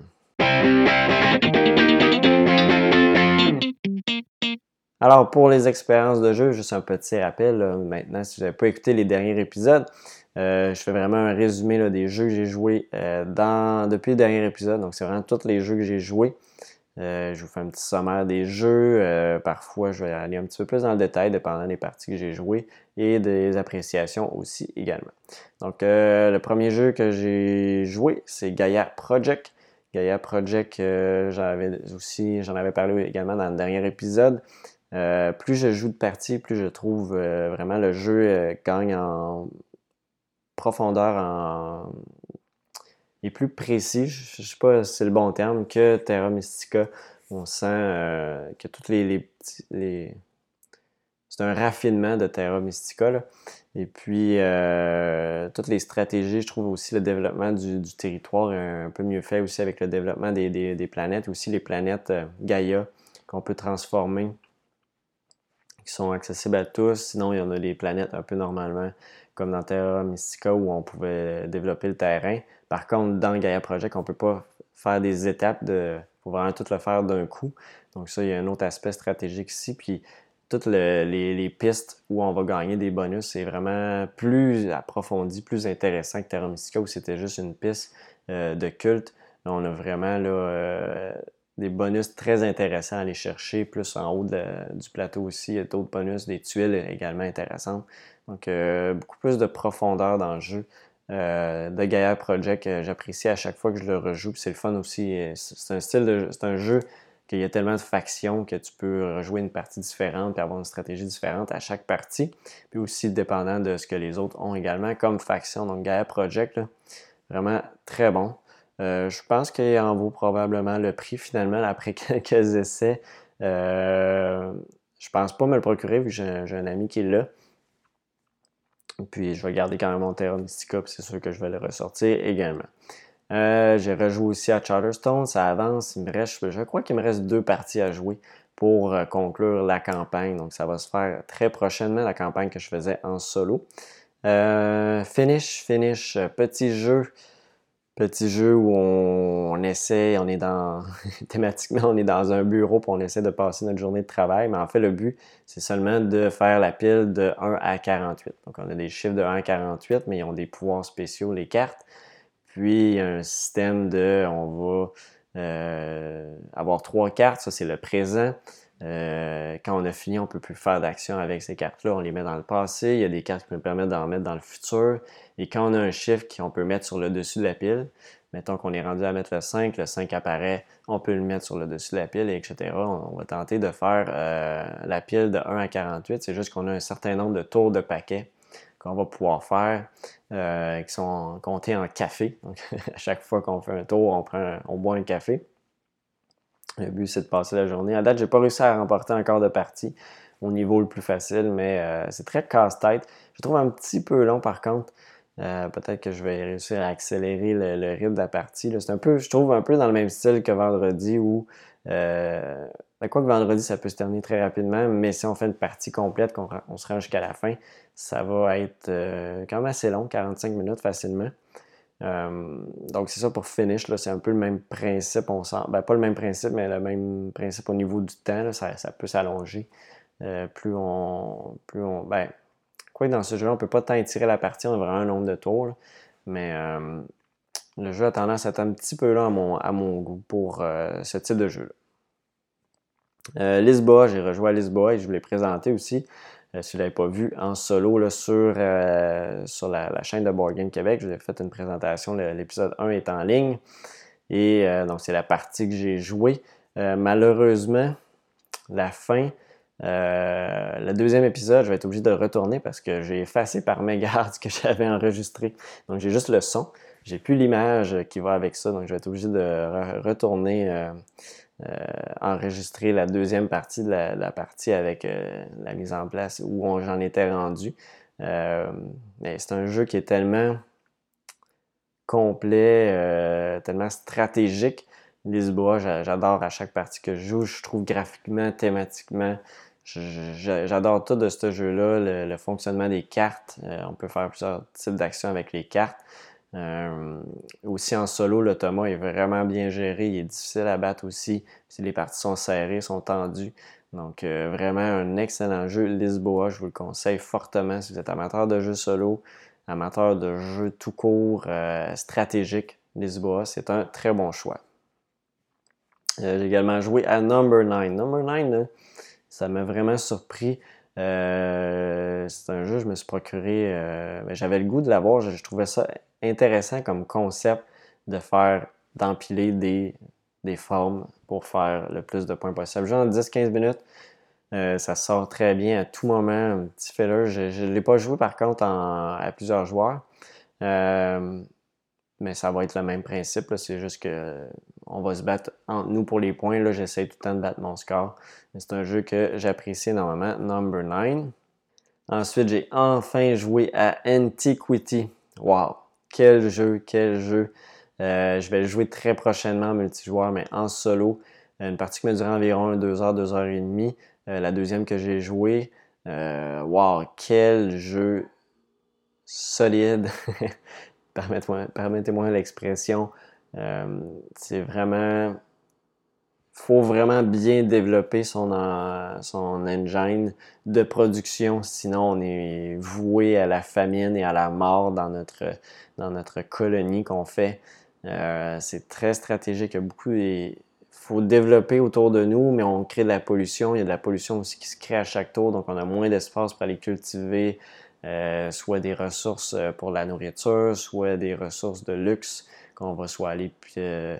Alors, pour les expériences de jeu, juste un petit rappel, maintenant, si vous n'avez pas écouté les derniers épisodes, je fais vraiment un résumé des jeux que j'ai joués depuis le dernier épisode. Donc, c'est vraiment tous les jeux que j'ai joués. Euh, je vous fais un petit sommaire des jeux. Euh, parfois, je vais aller un petit peu plus dans le détail, dépendant des parties que j'ai jouées et des appréciations aussi également. Donc, euh, le premier jeu que j'ai joué, c'est Gaia Project. Gaia Project, j'en avais aussi, j'en avais parlé également dans le dernier épisode. plus je joue de parties, plus je trouve vraiment le jeu gagne en profondeur, en est plus précis, je ne sais pas si c'est le bon terme, que Terra Mystica. On sent que toutes les, c'est un raffinement de Terra Mystica. Et puis, euh, toutes les stratégies, je trouve aussi le développement du, territoire un peu mieux fait aussi avec le développement des, des, planètes, aussi les planètes euh, Gaïa qu'on peut transformer, qui sont accessibles à tous. Sinon, il y en a des planètes un peu normalement, comme dans Terra Mystica, où on pouvait développer le terrain. Par contre, dans Gaia Project, on ne peut pas faire des étapes de. Faut vraiment tout le faire d'un coup. Donc, ça, il y a un autre aspect stratégique ici. Puis, toutes les, pistes où on va gagner des bonus, c'est vraiment plus approfondi, plus intéressant que Terra Mystica où c'était juste une piste euh, de culte. on a vraiment là, euh, des bonus très intéressants à aller chercher, plus en haut du plateau aussi. Il y a d'autres bonus, des tuiles également intéressantes. Donc, euh, beaucoup plus de profondeur dans le jeu. de Gaia Project, j'apprécie à chaque fois que je le rejoue. C'est le fun aussi. C'est un style de, c'est un jeu qu'il y a tellement de factions que tu peux rejouer une partie différente et avoir une stratégie différente à chaque partie. Puis aussi dépendant de ce que les autres ont également comme faction. Donc Gaia Project, vraiment très bon. Euh, je pense qu'il en vaut probablement le prix finalement après quelques essais. Euh, je pense pas me le procurer vu que j'ai un ami qui est là. Puis je vais garder quand même mon Terra Mystica, c'est sûr que je vais le ressortir également. Euh, j'ai rejoué aussi à Charterstone, ça avance. Il me reste, je crois qu'il me reste deux parties à jouer pour euh, conclure la campagne. Donc ça va se faire très prochainement, la campagne que je faisais en solo. Finish, finish, petit jeu. Petit jeu où on, essaie, on est dans, thématiquement, on est dans un bureau pour on essaie de passer notre journée de travail, mais en fait, le but, c'est seulement de faire la pile de 1 à 48. Donc, on a des chiffres de 1 à 48, mais ils ont des pouvoirs spéciaux, les cartes. Puis, il y a un système de, on va euh, avoir trois cartes, ça c'est le présent. Euh, quand on a fini, on ne peut plus faire d'action avec ces cartes-là. On les met dans le passé. Il y a des cartes qui nous permettent d'en mettre dans le futur. Et quand on a un chiffre qu'on peut mettre sur le dessus de la pile, mettons qu'on est rendu à mettre le 5, le 5 apparaît, on peut le mettre sur le dessus de la pile, etc. On, va tenter de faire euh, la pile de 1 à 48. C'est juste qu'on a un certain nombre de tours de paquets qu'on va pouvoir faire, euh, qui sont comptés en café. Donc, à chaque fois qu'on fait un tour, on, prend, on boit un café. Le but, c'est de passer la journée. À date, j'ai pas réussi à remporter encore de partie au niveau le plus facile, mais euh, c'est très casse-tête. Je trouve un petit peu long, par contre. Euh, peut-être que je vais réussir à accélérer le, rythme de la partie. C'est un peu, je trouve, un peu dans le même style que vendredi où ben, quoi que vendredi, ça peut se terminer très rapidement, mais si on fait une partie complète, qu'on on se rend jusqu'à la fin, ça va être euh, quand même assez long, 45 minutes facilement. Euh, donc c'est ça pour finish, c'est un peu le même principe, on sent, ben, pas le même principe, mais le même principe au niveau du temps, ça, peut s'allonger. Euh, plus on. Plus on. Ben, quoi dans ce jeu-là, on peut pas tant étirer la partie, on a vraiment un nombre de tours. mais le jeu a tendance à être un petit peu long à mon, à mon goût pour ce type de jeu-là. Euh, Lisboa, j'ai rejoué à Lisboa et je vous l'ai présenté aussi. Euh, si vous ne l'avez pas vu en solo sur, euh, sur la, chaîne de Board Game Québec, je vous ai fait une présentation. L'épisode 1 est en ligne. Et donc, c'est la partie que j'ai jouée. malheureusement, la fin, le deuxième épisode, je vais être obligé de retourner parce que j'ai effacé par mégarde ce que j'avais enregistré. Donc, j'ai juste le son. J'ai plus l'image qui va avec ça. Donc, je vais être obligé de retourner euh, enregistrer la deuxième partie de la, partie avec euh, la mise en place où j'en étais rendu. Euh, mais c'est un jeu qui est tellement complet, tellement stratégique. Lisboa, j'adore à chaque partie que je joue. Je trouve graphiquement, thématiquement, j'adore tout de ce jeu-là, le, fonctionnement des cartes. on peut faire plusieurs types d'actions avec les cartes. Euh, aussi en solo, le Thomas est vraiment bien géré. Il est difficile à battre aussi. Si les parties sont serrées, sont tendues. Donc, euh, vraiment un excellent jeu. Lisboa, je vous le conseille fortement si vous êtes amateur de jeux solo, amateur de jeux tout court, euh, stratégique. Lisboa, c'est un très bon choix. J'ai également joué à Number 9. Number 9, ça m'a vraiment surpris. C'est un jeu, je me suis procuré. Ben, j'avais le goût de l'avoir. je, trouvais ça intéressant comme concept de faire, d'empiler des, des formes pour faire le plus de points possible. Genre 10-15 minutes, ça sort très bien à tout moment, un petit filler. Je ne l'ai pas joué par contre à plusieurs joueurs. Mais ça va être le même principe. C'est juste que on va se battre entre nous pour les points. Là, j'essaie tout le temps de battre mon score. C'est un jeu que j'apprécie énormément. Number 9. Ensuite, j'ai enfin joué à Antiquity. Wow! Quel jeu, quel jeu! Euh, je vais le jouer très prochainement en multijoueur, mais en solo. Une partie qui m'a duré environ 2 heures, 2 heures et demie. Euh, la deuxième que j'ai joué, euh, wow, quel jeu solide! Permettez-moi l'expression. c'est vraiment faut vraiment bien développer son, son engine de production, sinon on est voué à la famine et à la mort dans notre, dans notre colonie qu'on fait. Euh, c'est très stratégique. Il beaucoup faut développer autour de nous, mais on crée de la pollution. Il y a de la pollution aussi qui se crée à chaque tour, donc on a moins d'espace pour aller cultiver euh, soit des ressources euh, pour la nourriture, soit des ressources de luxe qu'on va soit aller euh,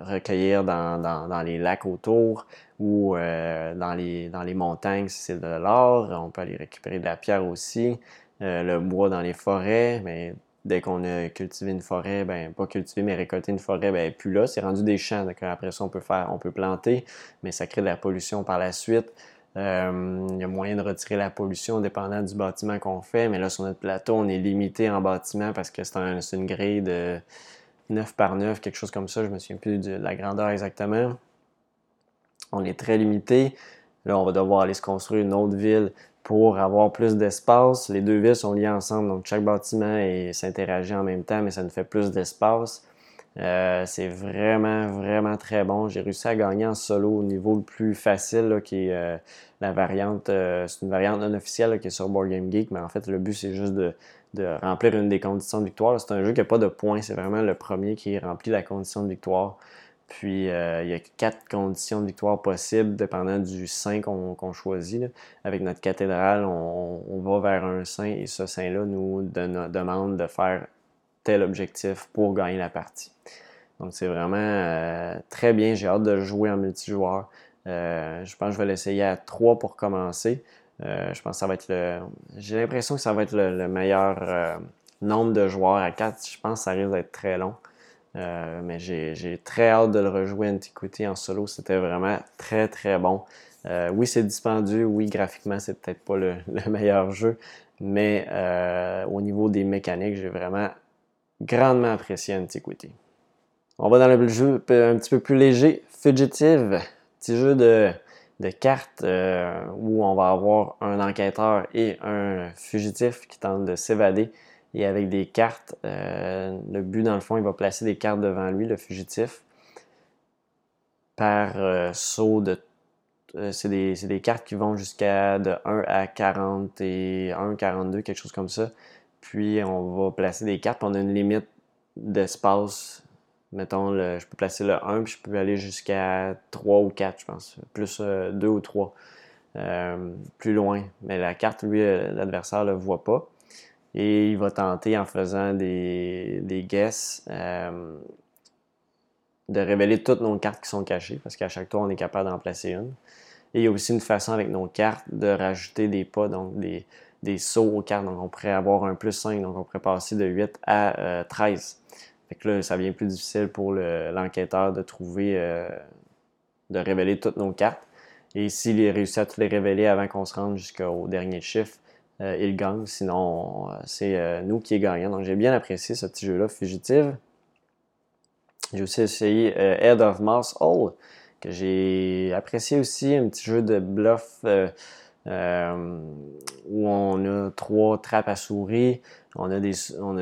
recueillir dans, les lacs autour ou dans, les, dans les montagnes si c'est de l'or. On peut aller récupérer de la pierre aussi. le bois dans les forêts, mais dès qu'on a cultivé une forêt, ben pas cultivé, mais récolté une forêt, ben plus là, c'est rendu des champs. Donc après ça, on peut faire, on peut planter, mais ça crée de la pollution par la suite. Il y a moyen de retirer la pollution dépendant du bâtiment qu'on fait, mais là, sur notre plateau, on est limité en bâtiment parce que c'est un, une grille de 9 par 9, quelque chose comme ça. Je me souviens plus de la grandeur exactement. On est très limité. Là, on va devoir aller se construire une autre ville pour avoir plus d'espace. Les deux villes sont liées ensemble, donc chaque bâtiment s'interagit en même temps, mais ça nous fait plus d'espace. Euh, c'est vraiment, vraiment très bon. J'ai réussi à gagner en solo au niveau le plus facile, qui est euh, la variante, euh, c'est une variante non officielle qui est sur Board Game Geek, mais en fait, le but, c'est juste de, remplir une des conditions de victoire. C'est un jeu qui n'a pas de points, c'est vraiment le premier qui remplit la condition de victoire. Puis il y a quatre conditions de victoire possibles, dépendant du saint qu'on choisit. Avec notre cathédrale, on, va vers un saint et ce saint-là nous demande de faire tel objectif pour gagner la partie. Donc c'est vraiment euh, très bien. J'ai hâte de jouer en multijoueur. Euh, je pense que je vais l'essayer à 3 pour commencer. Euh, je pense que ça va être le. J'ai l'impression que ça va être le, meilleur nombre de joueurs à 4. Je pense que ça risque d'être très long. Mais j'ai très hâte de le rejouer Antiquity en solo. C'était vraiment très très bon. oui, c'est dispendieux. Oui, graphiquement, c'est peut-être pas le, meilleur jeu. Mais au niveau des mécaniques, j'ai vraiment grandement apprécié Antiquity. On va dans le jeu un petit peu plus léger. Fugitive. Petit jeu de cartes euh, où on va avoir un enquêteur et un fugitif qui tentent de s'évader. Et avec des cartes, euh, le but dans le fond, il va placer des cartes devant lui, le fugitif, par euh, saut de... c'est des, des, cartes qui vont jusqu'à de 1 à 41, 42, quelque chose comme ça. Puis on va placer des cartes, on a une limite d'espace Mettons, je peux placer le 1, puis je peux aller jusqu'à 3 ou 4, je pense. Plus 2 euh, ou 3. Euh, plus loin. Mais la carte, lui, euh, l'adversaire ne le voit pas. Et il va tenter, en faisant des, des guesses, de révéler toutes nos cartes qui sont cachées, parce qu'à chaque tour, on est capable d'en placer une. Et il y a aussi une façon avec nos cartes de rajouter des pas, donc des, des sauts aux cartes. Donc on pourrait avoir un plus 5, donc on pourrait passer de 8 à 13. Fait que là, ça devient plus difficile pour l'enquêteur de trouver, euh, de révéler toutes nos cartes. Et s'il réussit à toutes les révéler avant qu'on se rende jusqu'au dernier chiffre, euh, il gagne. Sinon, c'est euh, nous qui est gagnant. Donc, j'ai bien apprécié ce petit jeu-là, Fugitive. J'ai aussi essayé Head of Mouse Hall, que j'ai apprécié aussi. Un petit jeu de bluff euh, où on a trois trappes à souris. On a des,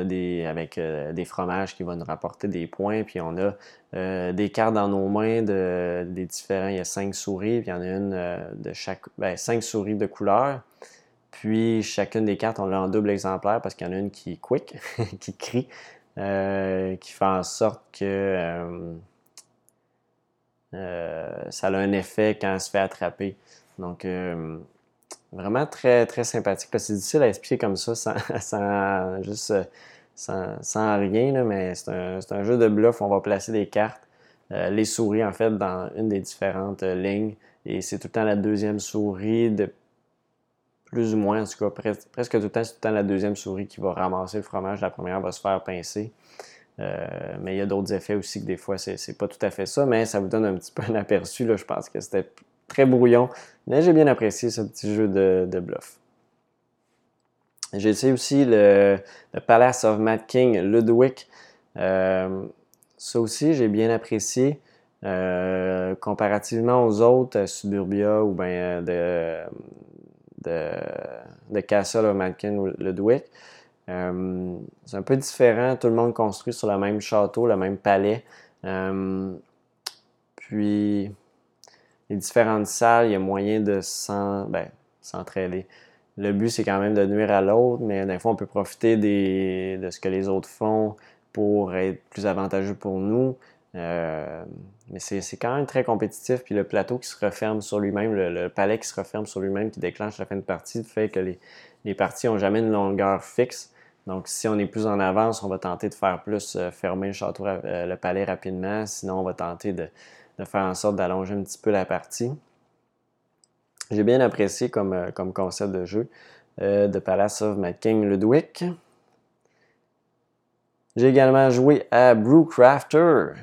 des avec euh, des fromages qui vont nous rapporter des points. Puis on a euh, des cartes dans nos mains de, des différents. Il y a cinq souris, puis il y en a une de chaque. Ben, cinq souris de couleur. Puis chacune des cartes, on l'a en double exemplaire parce qu'il y en a une qui est quick, qui crie, qui fait en sorte que ça a un effet quand elle se fait attraper. Donc, Vraiment très, très sympathique. C'est difficile à expliquer comme ça sans, juste sans, rien, mais c'est un, jeu de bluff. On va placer des cartes, euh, les souris en fait, dans une des différentes euh, lignes Et c'est tout le temps la deuxième souris de plus ou moins, en tout cas, presque tout le temps, c'est tout le temps la deuxième souris qui va ramasser le fromage. La première va se faire pincer. Euh, mais il y a d'autres effets aussi que des fois, c'est pas tout à fait ça, mais ça vous donne un petit peu un aperçu. Là. Je pense que c'était très brouillon, mais j'ai bien apprécié ce petit jeu de, bluff. J'ai essayé aussi le, Palace of Mad King Ludwig. Euh, ça aussi, j'ai bien apprécié. Euh, comparativement aux autres, Suburbia ou bien de, Castle of Mad King Ludwig. Euh, c'est un peu différent. Tout le monde construit sur le même château, le même palais. Euh, puis, les différentes salles, il y a moyen de ben, s'entraider. Le but, c'est quand même de nuire à l'autre, mais des fois, on peut profiter de ce que les autres font pour être plus avantageux pour nous. Euh, mais c'est quand même très compétitif. Puis le plateau qui se referme sur lui-même, le, palais qui se referme sur lui-même, qui déclenche la fin de partie, fait que les, parties n'ont jamais une longueur fixe. Donc, si on est plus en avance, on va tenter de faire plus euh, fermer le château, euh, le palais rapidement. Sinon, on va tenter de, faire en sorte d'allonger un petit peu la partie. J'ai bien apprécié comme, euh, comme concept de jeu de Palace of Mad King Ludwig. J'ai également joué à Brewcrafter.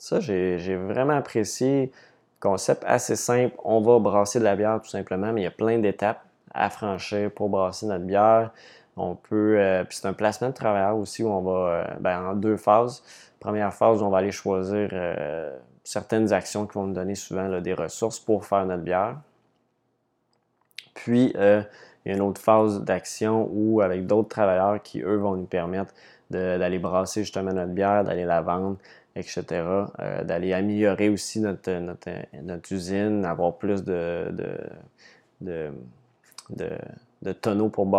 Ça, j'ai vraiment apprécié. Concept assez simple. On va brasser de la bière tout simplement, mais il y a plein d'étapes à franchir pour brasser notre bière. On peut, euh, c'est un placement de travailleurs aussi où on va, euh, ben, en deux phases. Première phase on va aller choisir euh, certaines actions qui vont nous donner souvent des ressources pour faire notre bière. Puis, il y a une autre phase d'action où, avec d'autres travailleurs qui, eux, vont nous permettre d'aller brasser justement notre bière, d'aller la vendre, etc. d'aller améliorer aussi notre, notre, usine, avoir plus de, de, de de tonneaux pour,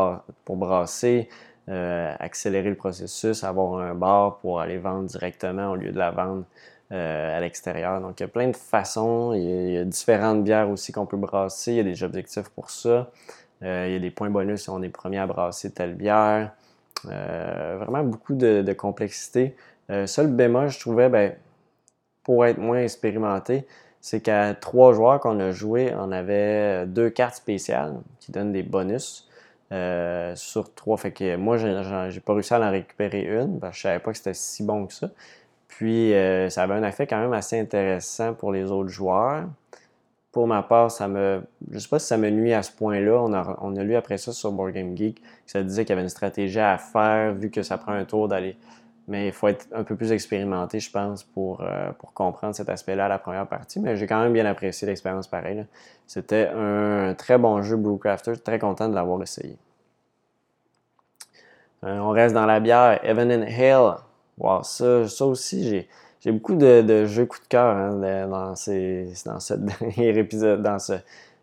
pour brasser, euh, accélérer le processus, avoir un bar pour aller vendre directement au lieu de la vendre euh, à l'extérieur. Donc, il y a plein de façons. Il y a, différentes bières aussi qu'on peut brasser. Il y a des objectifs pour ça. Euh, il y a des points bonus si on est premier à brasser telle bière. vraiment beaucoup de, complexité. seul bémol, je trouvais, ben, pour être moins expérimenté, c'est qu'à trois joueurs qu'on a joué, on avait deux cartes spéciales qui donnent des bonus euh, sur trois. Fait que moi, j'ai pas réussi à en récupérer une parce que je savais pas que c'était si bon que ça. Puis euh, ça avait un effet quand même assez intéressant pour les autres joueurs. Pour ma part, ça me. Je sais pas si ça me nuit à ce point-là. On a, lu après ça sur Board Game Geek. Ça disait qu'il y avait une stratégie à faire vu que ça prend un tour d'aller mais il faut être un peu plus expérimenté, je pense, pour, euh, pour comprendre cet aspect-là à la première partie. Mais j'ai quand même bien apprécié l'expérience pareille. C'était un très bon jeu Brewcrafter. Très content de l'avoir essayé. Euh, on reste dans la bière. Evan and Hale. Wow, ça, ça aussi, j'ai, beaucoup de, jeux coup de cœur hein, dans, ces, dans ce dernier épisode, dans ce,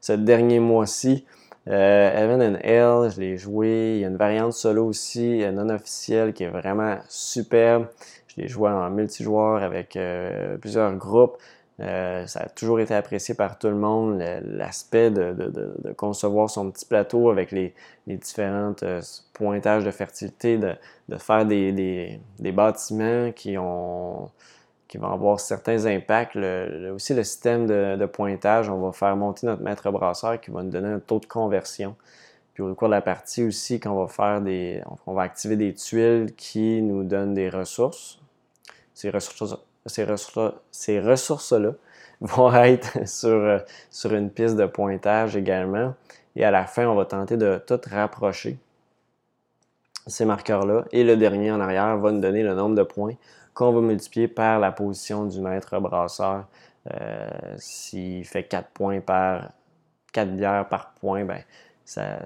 ce dernier mois-ci. Euh, Evan and Hell, je l'ai joué. Il y a une variante solo aussi, non officielle, qui est vraiment superbe. Je l'ai joué en multijoueur avec euh, plusieurs groupes. Euh, ça a toujours été apprécié par tout le monde, l'aspect de, concevoir son petit plateau avec les, différents pointages de fertilité, de, faire des, bâtiments qui ont qui va avoir certains impacts. aussi, le système de, pointage, on va faire monter notre maître brasseur qui va nous donner un taux de conversion. Puis au cours de la partie aussi, quand on va faire des. On va activer des tuiles qui nous donnent des ressources. Ces ressources, ces ressources, ces ressources-là vont être sur, sur une piste de pointage également. Et à la fin, on va tenter de tout rapprocher ces marqueurs-là. Et le dernier en arrière va nous donner le nombre de points qu'on va multiplier par la position du maître brasseur. Euh, s'il fait 4 points par 4 bières par point, ben, ça,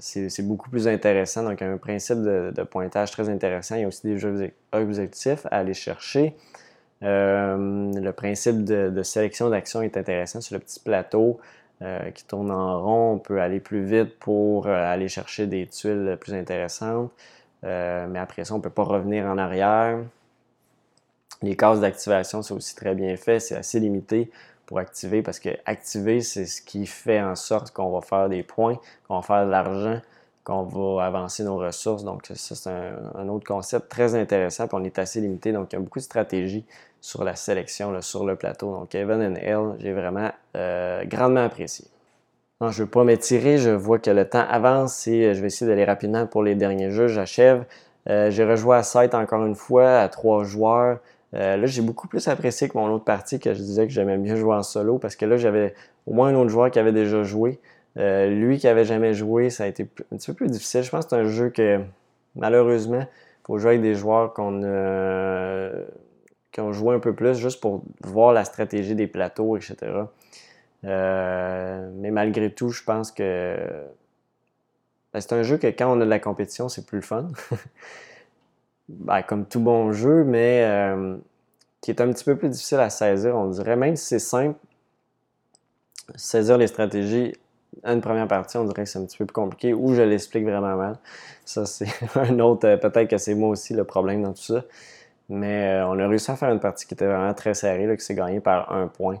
c'est beaucoup plus intéressant. Donc, un principe de, pointage très intéressant. Il y a aussi des objectifs à aller chercher. Euh, le principe de, sélection d'action est intéressant sur le petit plateau euh, qui tourne en rond. On peut aller plus vite pour aller chercher des tuiles plus intéressantes. mais après ça, on ne peut pas revenir en arrière. Les cases d'activation, c'est aussi très bien fait. C'est assez limité pour activer parce que activer, c'est ce qui fait en sorte qu'on va faire des points, qu'on va faire de l'argent. Qu'on va avancer nos ressources. Donc, ça, c'est un, autre concept très intéressant. On est assez limité. Donc, il y a beaucoup de stratégies sur la sélection, sur le plateau. Donc, Evan and Hill, j'ai vraiment euh, grandement apprécié. je ne veux pas m'étirer. Je vois que le temps avance et euh, je vais essayer d'aller rapidement pour les derniers jeux. J'achève. Euh, j'ai rejoué à 7 encore une fois, à trois joueurs. là, j'ai beaucoup plus apprécié que mon autre partie que je disais que j'aimais mieux jouer en solo parce que là, j'avais au moins un autre joueur qui avait déjà joué. Euh, lui qui avait jamais joué, ça a été un petit peu plus difficile. Je pense que c'est un jeu que malheureusement, il faut jouer avec des joueurs qu'on qui ont joué un peu plus juste pour voir la stratégie des plateaux, etc. Euh, mais malgré tout, je pense que ben, c'est un jeu que quand on a de la compétition, c'est plus le fun. Ben, comme tout bon jeu, mais euh, qui est un petit peu plus difficile à saisir, on dirait. Même si c'est simple, saisir les stratégies une première partie, on dirait que c'est un petit peu plus compliqué ou je l'explique vraiment mal. Ça, c'est un autre. Euh, peut-être que c'est moi aussi le problème dans tout ça. Mais euh, on a réussi à faire une partie qui était vraiment très serrée, là, qui s'est gagnée par un point.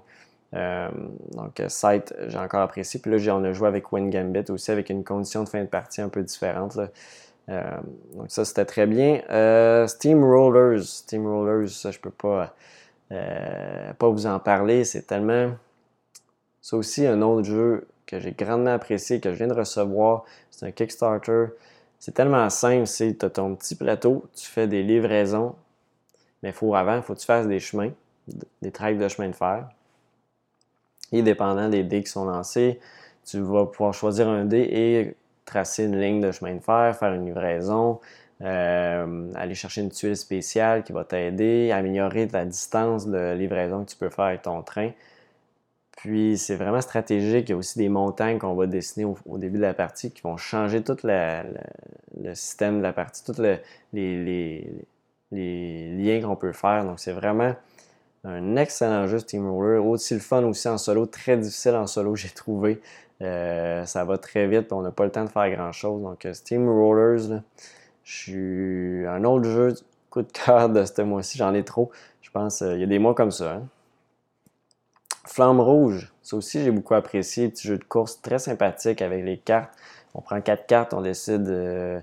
Euh, donc, Sight, j'ai encore apprécié. Puis là, on a joué avec Win Gambit aussi, avec une condition de fin de partie un peu différente. donc, ça, c'était très bien. Steam Rollers. Steam Rollers, ça, je peux pas, pas vous en parler. C'est tellement. C'est aussi un autre jeu que j'ai grandement apprécié, que je viens de recevoir. C'est un Kickstarter. C'est tellement simple, c'est tu as ton petit plateau, tu fais des livraisons, mais faut avant, il faut que tu fasses des chemins, des tracks de chemin de fer. Et dépendant des dés qui sont lancés, tu vas pouvoir choisir un dé et tracer une ligne de chemin de fer, faire une livraison, euh, aller chercher une tuile spéciale qui va t'aider, améliorer la distance de livraison que tu peux faire avec ton train. Puis c'est vraiment stratégique. Il y a aussi des montagnes qu'on va dessiner au, début de la partie qui vont changer tout le système de la partie, tous les, liens qu'on peut faire. Donc c'est vraiment un excellent jeu Steamroller. Aussi le fun aussi en solo, très difficile en solo, j'ai trouvé. Euh, ça va très vite, on n'a pas le temps de faire grand chose. Donc euh, Steamrollers, je suis un autre jeu coup de cœur de ce mois-ci, j'en ai trop. Je pense, euh, il y a des mois comme ça. Hein. Flamme rouge, ça aussi j'ai beaucoup apprécié. Petit jeu de course très sympathique avec les cartes. On prend quatre cartes, on décide euh,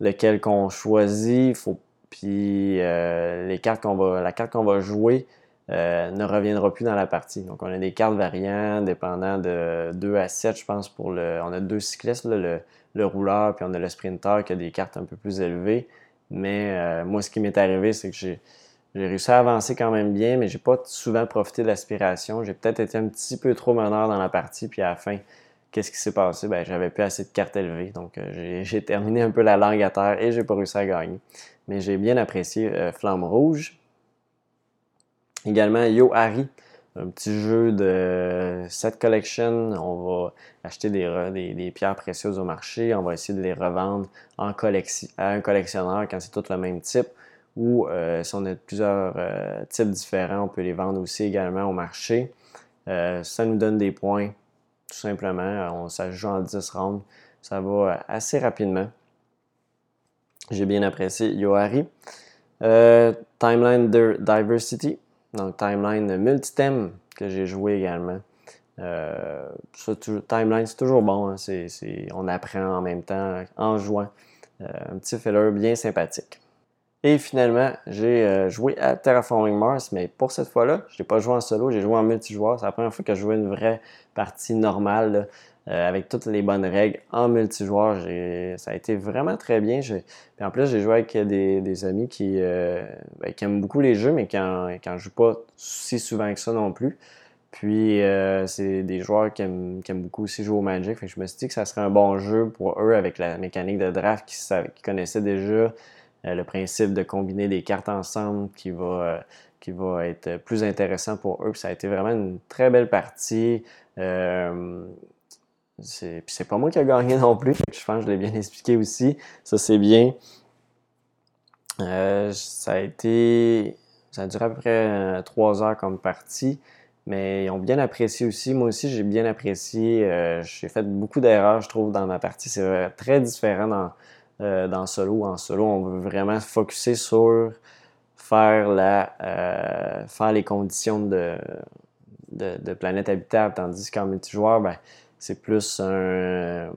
lequel qu'on choisit. Faut, puis euh, les cartes qu'on va, la carte qu'on va jouer euh, ne reviendra plus dans la partie. Donc on a des cartes variantes dépendant de 2 à 7, je pense, pour le. On a deux cyclistes, le, le, rouleur, puis on a le sprinter qui a des cartes un peu plus élevées. Mais moi, ce qui m'est arrivé, c'est que j'ai j'ai réussi à avancer quand même bien, mais j'ai pas souvent profité de l'aspiration. J'ai peut-être été un petit peu trop meneur dans la partie, puis à la fin, qu'est-ce qui s'est passé? Ben, j'avais plus assez de cartes élevées. Donc, euh, j'ai terminé un peu la langue à terre et j'ai pas réussi à gagner. Mais j'ai bien apprécié euh, Flamme Rouge. Également, Yo Harry, un petit jeu de set collection. On va acheter des, pierres précieuses au marché. On va essayer de les revendre à un collectionneur quand c'est tout le même type ou euh, si on a plusieurs euh, types différents, on peut les vendre aussi également au marché. Euh, ça nous donne des points, tout simplement. On, ça joue en 10 rounds. Ça va assez rapidement. J'ai bien apprécié Yohari. Timeline Diversity, donc Timeline Multithème que j'ai joué également. timeline, c'est toujours bon. Hein. on apprend en même temps en jouant. un petit filler bien sympathique. Et finalement, j'ai euh, joué à Terraforming Mars, mais pour cette fois-là, je n'ai pas joué en solo, j'ai joué en multijoueur. C'est la première fois que je jouais une vraie partie normale, euh, avec toutes les bonnes règles en multijoueur. Ça a été vraiment très bien. Puis en plus, j'ai joué avec des, amis euh, ben, qui, aiment beaucoup les jeux, mais qui ne jouent pas si souvent que ça non plus. Puis c'est des joueurs qui aiment, beaucoup aussi jouer au Magic. je me suis dit que ça serait un bon jeu pour eux avec la mécanique de draft qu'ils connaissaient déjà. Euh, le principe de combiner des cartes ensemble qui va, euh, qui va être plus intéressant pour eux. ça a été vraiment une très belle partie. Euh, c'est, puis c'est pas moi qui ai gagné non plus. Je pense que je l'ai bien expliqué aussi. Ça, c'est bien. ça a été. Ça a duré à peu près trois heures comme partie. Mais ils ont bien apprécié aussi. Moi aussi, j'ai bien apprécié. j'ai fait beaucoup d'erreurs, je trouve, dans ma partie. C'est très différent dans, euh, dans solo. En solo, on veut vraiment se focuser sur faire, euh, les conditions de, de, planète habitable, tandis qu'en multijoueur, ben, c'est plus un,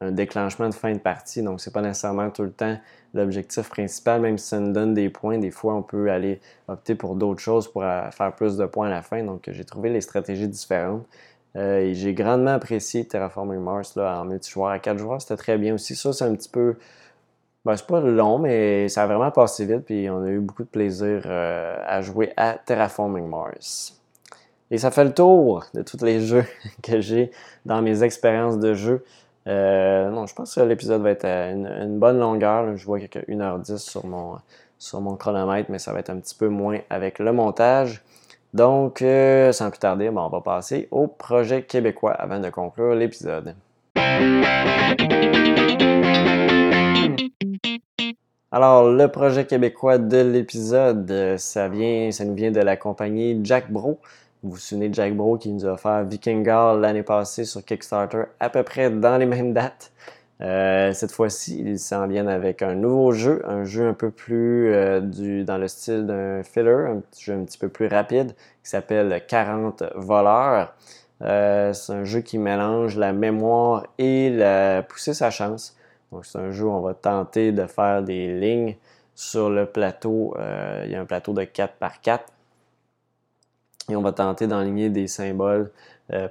un déclenchement de fin de partie. Donc, c'est pas nécessairement tout le temps l'objectif principal, même si ça nous donne des points. Des fois, on peut aller opter pour d'autres choses pour euh, faire plus de points à la fin. Donc, j'ai trouvé les stratégies différentes. Euh, j'ai grandement apprécié Terraforming Mars là, en multijoueur à 4 joueurs. C'était très bien aussi. Ça, c'est un petit peu. Ben, c'est pas long, mais ça a vraiment passé vite. Puis on a eu beaucoup de plaisir euh, à jouer à Terraforming Mars. Et ça fait le tour de tous les jeux que j'ai dans mes expériences de jeu. Euh, non, je pense que l'épisode va être à une, bonne longueur. Je vois a 1h10 sur mon, sur mon chronomètre, mais ça va être un petit peu moins avec le montage. Donc, euh, sans plus tarder, on va passer au projet québécois avant de conclure l'épisode. Alors, le projet québécois de l'épisode, euh, ça nous vient de la compagnie Jack Bro. Vous vous souvenez de Jack Bro qui nous a offert Vikingar l'année passée sur Kickstarter, à peu près dans les mêmes dates. Euh, cette fois-ci, ils s'en viennent avec un nouveau jeu, un jeu un peu plus euh, du, dans le style d'un filler, un jeu un petit peu plus rapide qui s'appelle 40 voleurs. Euh, c'est un jeu qui mélange la mémoire et la pousser sa chance. Donc c'est un jeu où on va tenter de faire des lignes sur le plateau. il y a un plateau de 4 par 4 et on va tenter d'enligner des symboles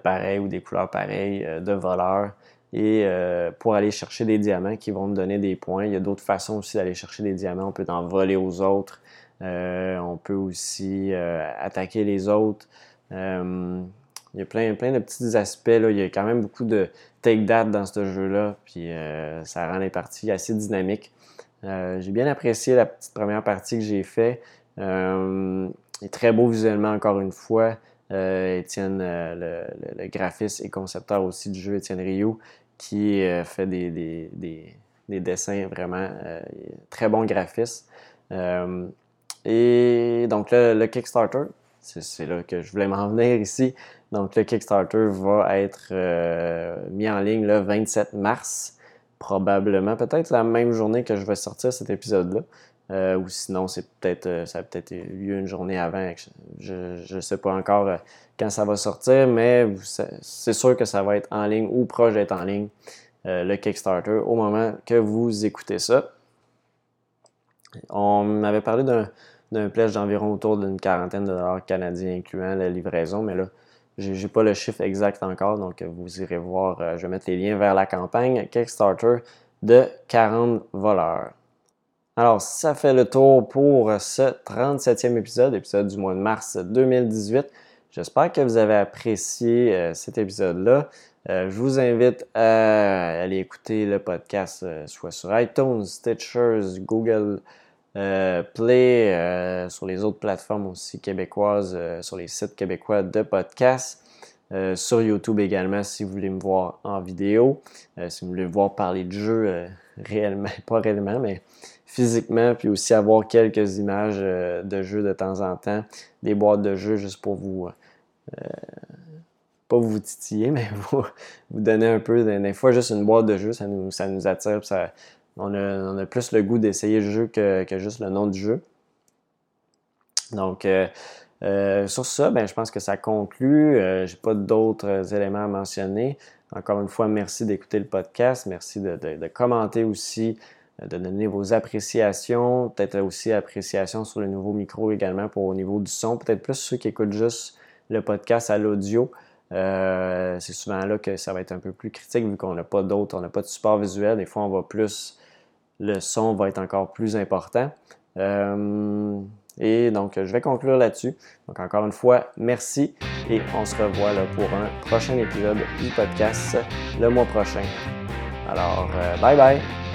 pareils ou des couleurs pareilles de voleurs et euh, pour aller chercher des diamants qui vont me donner des points. Il y a d'autres façons aussi d'aller chercher des diamants. On peut en voler aux autres. Euh, on peut aussi euh, attaquer les autres. il y a plein, plein de petits aspects. Là. Il y a quand même beaucoup de take that dans ce jeu-là. Puis ça rend les parties assez dynamiques. j'ai bien apprécié la petite première partie que j'ai faite. il est très beau visuellement encore une fois. Euh, Étienne, euh, le, graphiste et concepteur aussi du jeu, Étienne Rio, qui euh, fait des, des, des, dessins vraiment très bons graphistes. et donc le, Kickstarter, c'est là que je voulais m'en venir ici. Donc le Kickstarter va être mis en ligne le 27 mars, probablement, peut-être la même journée que je vais sortir cet épisode-là. Euh, ou sinon, c'est peut-être, euh, ça a peut-être eu lieu une journée avant. Je ne sais pas encore euh, quand ça va sortir, mais c'est sûr que ça va être en ligne ou proche d'être en ligne, le Kickstarter, au moment que vous écoutez ça. On m'avait parlé d'un, d'un pledge d'environ autour d'une quarantaine de dollars canadiens, incluant la livraison, mais là, j'ai, n'ai pas le chiffre exact encore, donc vous irez voir. je vais mettre les liens vers la campagne Kickstarter de 40 voleurs. Alors, ça fait le tour pour ce 37e épisode, épisode du mois de mars 2018. J'espère que vous avez apprécié euh, cet épisode-là. Euh, je vous invite à aller écouter le podcast euh, soit sur iTunes, Stitchers, Google Play, sur les autres plateformes aussi québécoises, sur les sites québécois de podcasts. sur YouTube également si vous voulez me voir en vidéo, si vous voulez me voir parler de jeu réellement, pas réellement, mais physiquement, puis aussi avoir quelques images euh, de jeux de temps en temps, des boîtes de jeux juste pour vous, euh, pas vous titiller, mais vous, donner un peu, des fois juste une boîte de jeux, ça nous, ça nous attire, ça, on, a, plus le goût d'essayer le jeu que, juste le nom du jeu. Donc, euh, sur ça, ben, je pense que ça conclut. Je n'ai pas d'autres éléments à mentionner. Encore une fois, merci d'écouter le podcast. Merci de commenter aussi euh, de donner vos appréciations, peut-être aussi appréciations sur le nouveau micro également pour au niveau du son, peut-être plus ceux qui écoutent juste le podcast à l'audio. Euh, c'est souvent là que ça va être un peu plus critique vu qu'on n'a pas d'autres, on n'a pas de support visuel. Des fois, on va plus, le son va être encore plus important. Euh, et donc, je vais conclure là-dessus. Donc, encore une fois, merci et on se revoit pour un prochain épisode du podcast le mois prochain. Alors, bye bye!